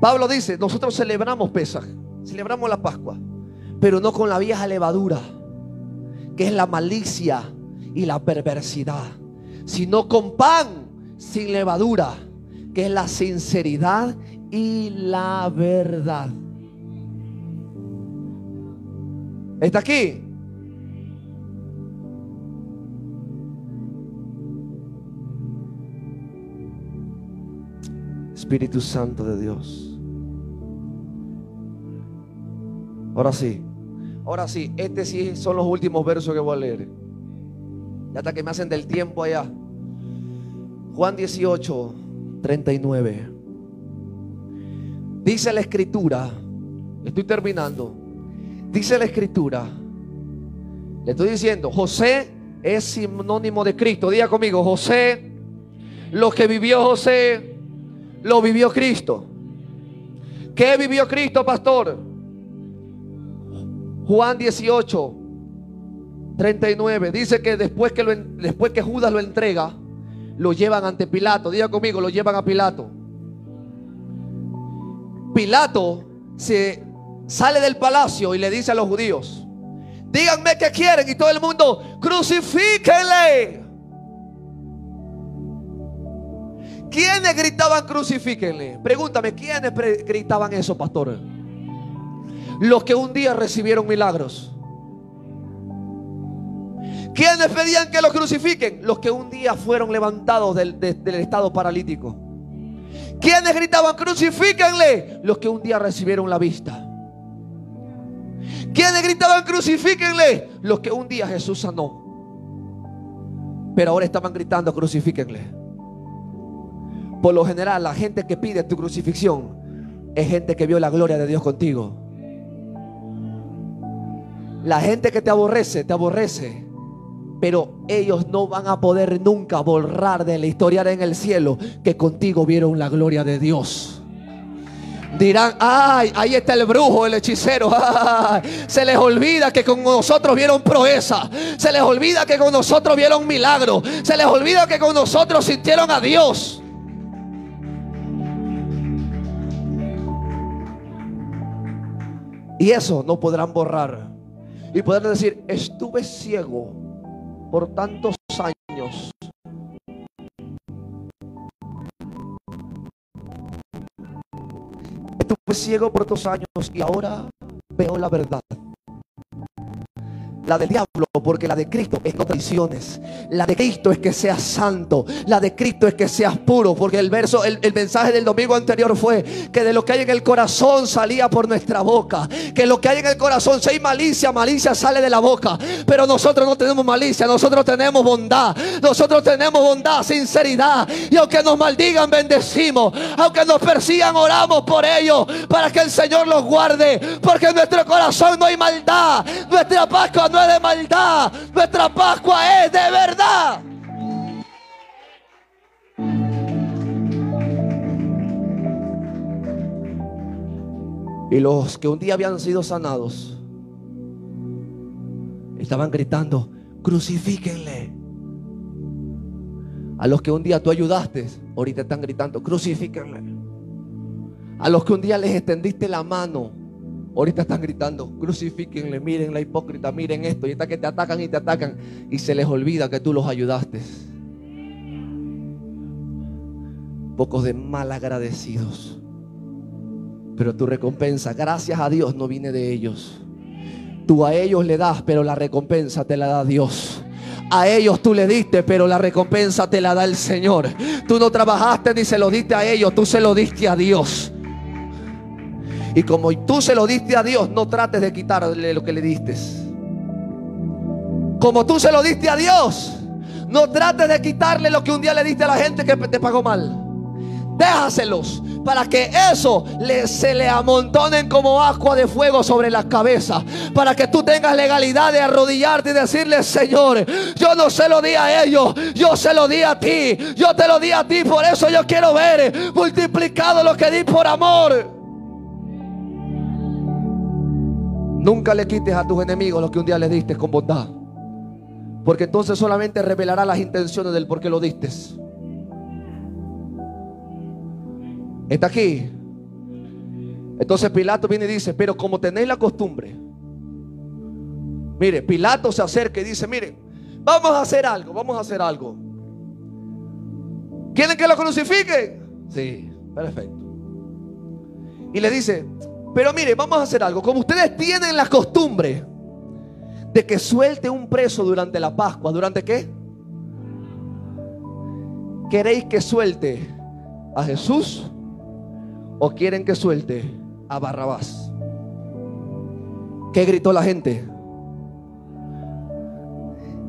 Pablo dice, nosotros celebramos Pesaj, celebramos la Pascua, pero no con la vieja levadura, que es la malicia y la perversidad, sino con pan sin levadura, que es la sinceridad y la verdad. ¿Está aquí? Espíritu Santo de Dios. Ahora sí, ahora sí, este sí son los últimos versos que voy a leer. Ya hasta que me hacen del tiempo allá. Juan 18, 39. Dice la escritura, estoy terminando, dice la escritura, le estoy diciendo, José es sinónimo de Cristo. Diga conmigo, José, lo que vivió José, lo vivió Cristo. ¿Qué vivió Cristo, pastor? Juan 18, 39. Dice que después que, después que Judas lo entrega, lo llevan ante Pilato. Diga conmigo, lo llevan a Pilato. Pilato se sale del palacio y le dice a los judíos, díganme qué quieren y todo el mundo, crucifíquenle. ¿Quiénes gritaban crucifíquenle? Pregúntame, ¿quiénes gritaban eso, pastor? Los que un día recibieron milagros. ¿Quiénes pedían que lo crucifiquen? Los que un día fueron levantados del estado paralítico. ¿Quiénes gritaban crucifíquenle? Los que un día recibieron la vista. ¿Quiénes gritaban crucifíquenle? Los que un día Jesús sanó. Pero ahora estaban gritando crucifíquenle. Por lo general, la gente que pide tu crucifixión es gente que vio la gloria de Dios contigo. La gente que te aborrece, te aborrece pero ellos no van a poder nunca borrar de la historia en el cielo que contigo vieron la gloria de Dios. Dirán, ay, ahí está el brujo, el hechicero. se les olvida que con nosotros vieron proeza. Se les olvida que con nosotros vieron milagro. Se les olvida que con nosotros sintieron a Dios. Y eso no podrán borrar. Y podrán decir, estuve ciego por tantos años. Estuve ciego por tantos años y ahora veo la verdad. La del diablo, porque la de Cristo es no traiciones. La de Cristo es que seas santo. La de Cristo es que seas puro, porque el verso, el, el mensaje del domingo anterior fue que de lo que hay en el corazón salía por nuestra boca. Que lo que hay en el corazón, si hay malicia, malicia sale de la boca. Pero nosotros no tenemos malicia, nosotros tenemos bondad. Nosotros tenemos bondad, sinceridad. Y aunque nos maldigan, bendecimos. Aunque nos persigan, oramos por ellos. Para que el Señor los guarde. Porque en nuestro corazón no hay maldad. Nuestra Pascua no de maldad. Nuestra Pascua es de verdad. Y los que un día habían sido sanados estaban gritando, crucifíquenle. A los que un día tú ayudaste, ahorita están gritando, crucifíquenle. A los que un día les extendiste la mano, ahorita están gritando, crucifíquenle, miren la hipócrita, miren esto. Y está que te atacan y te atacan y se les olvida que tú los ayudaste. Pocos de mal agradecidos. Pero tu recompensa, gracias a Dios, no viene de ellos. Tú a ellos le das, pero la recompensa te la da Dios. A ellos tú le diste, pero la recompensa te la da el Señor. Tú no trabajaste ni se lo diste a ellos, tú se lo diste a Dios. Y como tú se lo diste a Dios, no trates de quitarle lo que le diste. Como tú se lo diste a Dios, no trates de quitarle lo que un día le diste a la gente que te pagó mal. Déjaselos para que eso se le amontonen como agua de fuego sobre la cabeza. Para que tú tengas legalidad de arrodillarte y decirle, Señor, yo no se lo di a ellos, yo se lo di a ti, yo te lo di a ti, por eso yo quiero ver multiplicado lo que di por amor. Nunca le quites a tus enemigos lo que un día le diste con bondad. Porque entonces solamente revelará las intenciones del por qué lo diste. Está aquí. Entonces Pilato viene y dice, pero como tenéis la costumbre, mire, Pilato se acerca y dice, mire, vamos a hacer algo, vamos a hacer algo. ¿Quieren que lo crucifiquen? Sí, perfecto. Y le dice, pero mire, vamos a hacer algo. Como ustedes tienen la costumbre de que suelte un preso durante la Pascua, ¿durante qué? ¿Queréis que suelte a Jesús o quieren que suelte a Barrabás? ¿Qué gritó la gente?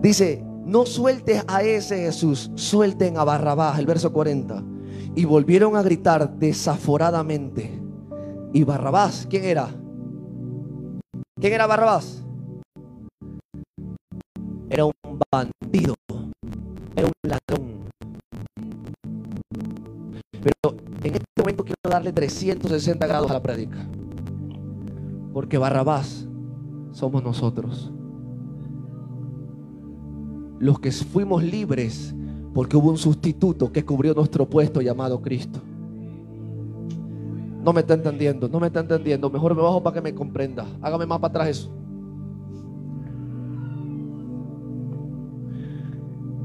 Dice, no sueltes a ese Jesús, suelten a Barrabás, el verso 40. Y volvieron a gritar desaforadamente. ¿Y Barrabás quién era? ¿Quién era Barrabás? Era un bandido, era un ladrón. Pero en este momento quiero darle 360 grados a la prédica. Porque Barrabás somos nosotros. Los que fuimos libres porque hubo un sustituto que cubrió nuestro puesto llamado Cristo. No me está entendiendo, no me está entendiendo. Mejor me bajo para que me comprenda. Hágame más para atrás eso.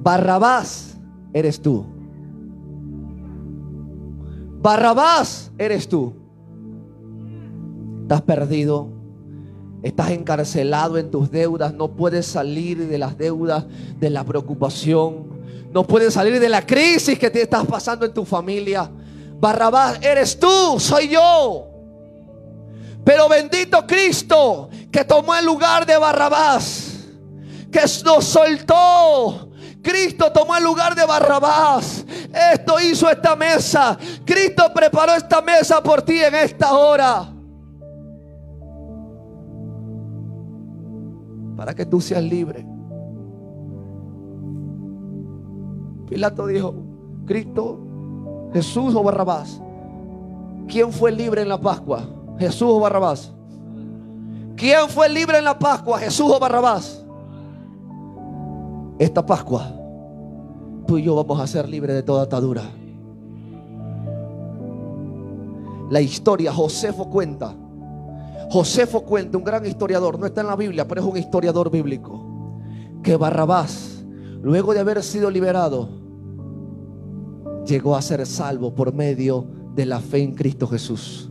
Barrabás eres tú. Barrabás eres tú. Estás perdido. Estás encarcelado en tus deudas. No puedes salir de las deudas, de la preocupación. No puedes salir de la crisis que te estás pasando en tu familia. Barrabás, eres tú, soy yo. Pero bendito Cristo que tomó el lugar de Barrabás, que nos soltó. Cristo tomó el lugar de Barrabás. Esto hizo esta mesa. Cristo preparó esta mesa por ti en esta hora. Para que tú seas libre. Pilato dijo, Cristo Jesús o Barrabás. ¿Quién fue libre en la Pascua? Jesús o Barrabás. ¿Quién fue libre en la Pascua? Jesús o Barrabás. Esta Pascua, tú y yo vamos a ser libres de toda atadura. La historia, Josefo cuenta. Josefo cuenta, un gran historiador, no está en la Biblia, pero es un historiador bíblico. Que Barrabás, luego de haber sido liberado, llegó a ser salvo por medio de la fe en Cristo Jesús.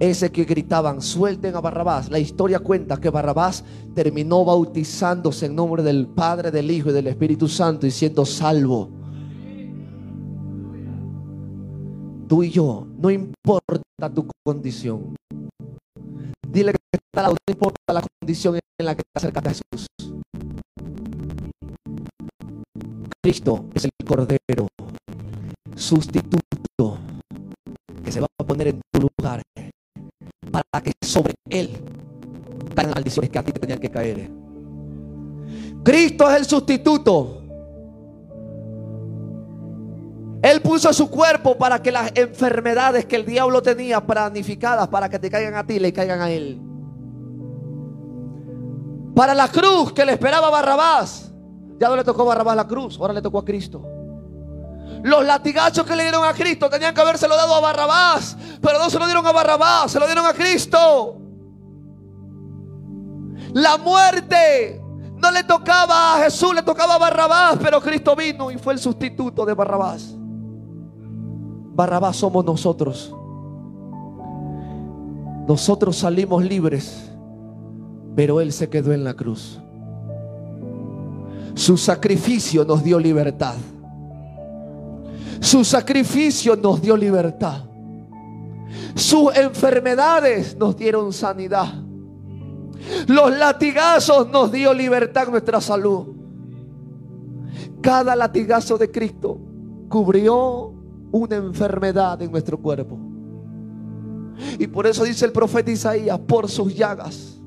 ese que gritaban, suelten a Barrabás. La historia cuenta que Barrabás terminó bautizándose en nombre del Padre, del Hijo y del Espíritu Santo y siendo salvo. Tú y yo, no importa tu condición. Dile que no importa la condición en la que te acercas a Jesús. Cristo es el Cordero sustituto que se va a poner en tu lugar para que sobre él caigan maldiciones que a ti te tenían que caer. Cristo es el sustituto. Él puso su cuerpo para que las enfermedades que el diablo tenía planificadas para que te caigan a ti, le caigan a él. Para la cruz que le esperaba Barrabás, ya no le tocó Barrabás la cruz, ahora le tocó a Cristo. Los latigazos que le dieron a Cristo tenían que habérselo dado a Barrabás, pero no se lo dieron a Barrabás, se lo dieron a Cristo. La muerte no le tocaba a Jesús, le tocaba a Barrabás, pero Cristo vino y fue el sustituto de Barrabás. Barrabás somos nosotros. Nosotros salimos libres, pero Él se quedó en la cruz. Su sacrificio nos dio libertad. Su sacrificio nos dio libertad. Sus enfermedades nos dieron sanidad. Los latigazos nos dio libertad nuestra salud. Cada latigazo de Cristo cubrió una enfermedad en nuestro cuerpo. Y por eso dice el profeta Isaías, por sus llagas,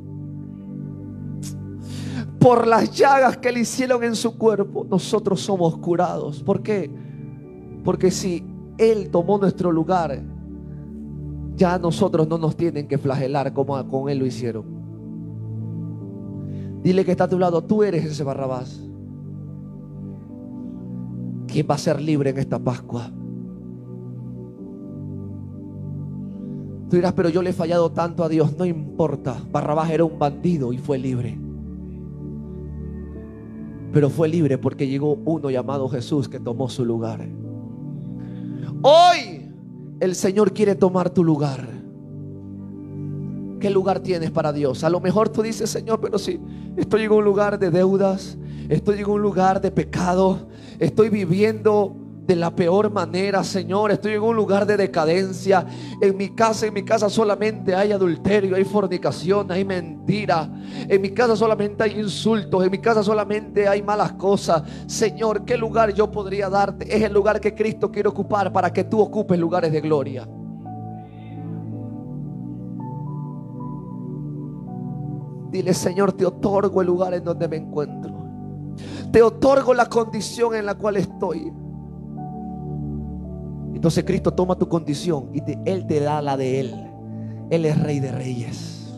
por las llagas que le hicieron en su cuerpo, nosotros somos curados. ¿Por qué? Porque si Él tomó nuestro lugar, ya nosotros no nos tienen que flagelar como con Él lo hicieron. Dile que está a tu lado, tú eres ese Barrabás. ¿Quién va a ser libre en esta Pascua? Tú dirás, pero yo le he fallado tanto a Dios. No importa. Barrabás era un bandido y fue libre. Pero fue libre porque llegó uno llamado Jesús que tomó su lugar. Hoy el Señor quiere tomar tu lugar. ¿Qué lugar tienes para Dios? A lo mejor tú dices, Señor, pero si estoy en un lugar de deudas, estoy en un lugar de pecado, estoy viviendo de la peor manera, Señor. Estoy en un lugar de decadencia. En mi casa, en mi casa solamente hay adulterio, hay fornicación, hay mentira. En mi casa solamente hay insultos, en mi casa solamente hay malas cosas. Señor, ¿qué lugar yo podría darte? Es el lugar que Cristo quiere ocupar para que tú ocupes lugares de gloria. Dile, Señor, te otorgo el lugar en donde me encuentro. Te otorgo la condición en la cual estoy. Entonces Cristo toma tu condición y Él te da la de Él. Él es rey de reyes.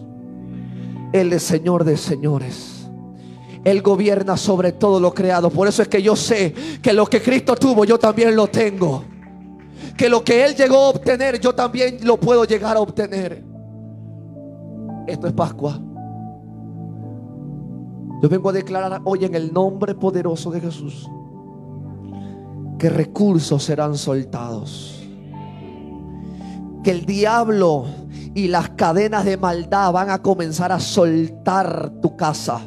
Él es Señor de señores. Él gobierna sobre todo lo creado. Por eso es que yo sé que lo que Cristo tuvo, yo también lo tengo. Que lo que Él llegó a obtener, yo también lo puedo llegar a obtener. Esto es Pascua. Yo vengo a declarar hoy en el nombre poderoso de Jesús que recursos serán soltados. Que el diablo y las cadenas de maldad van a comenzar a soltar tu casa.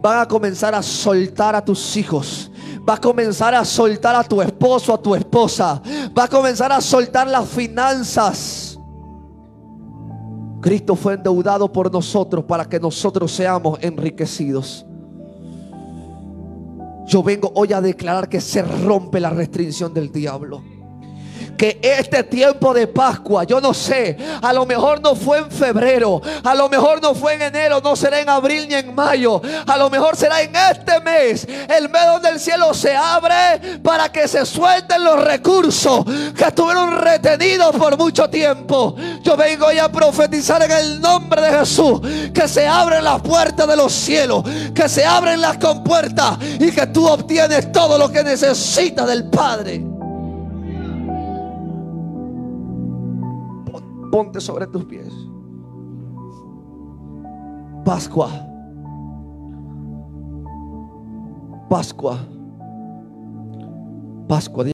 Van a comenzar a soltar a tus hijos. Va a comenzar a soltar a tu esposo, a tu esposa. Va a comenzar a soltar las finanzas. Cristo fue endeudado por nosotros para que nosotros seamos enriquecidos. Yo vengo hoy a declarar que se rompe la restricción del diablo que este tiempo de Pascua, yo no sé, a lo mejor no fue en febrero, a lo mejor no fue en enero, no será en abril ni en mayo, a lo mejor será en este mes, el mes donde el cielo se abre para que se suelten los recursos que estuvieron retenidos por mucho tiempo. Yo vengo hoy a profetizar en el nombre de Jesús que se abren las puertas de los cielos, que se abren las compuertas y que tú obtienes todo lo que necesitas del Padre. Ponte sobre tus pies. Pascua. Pascua. Pascua.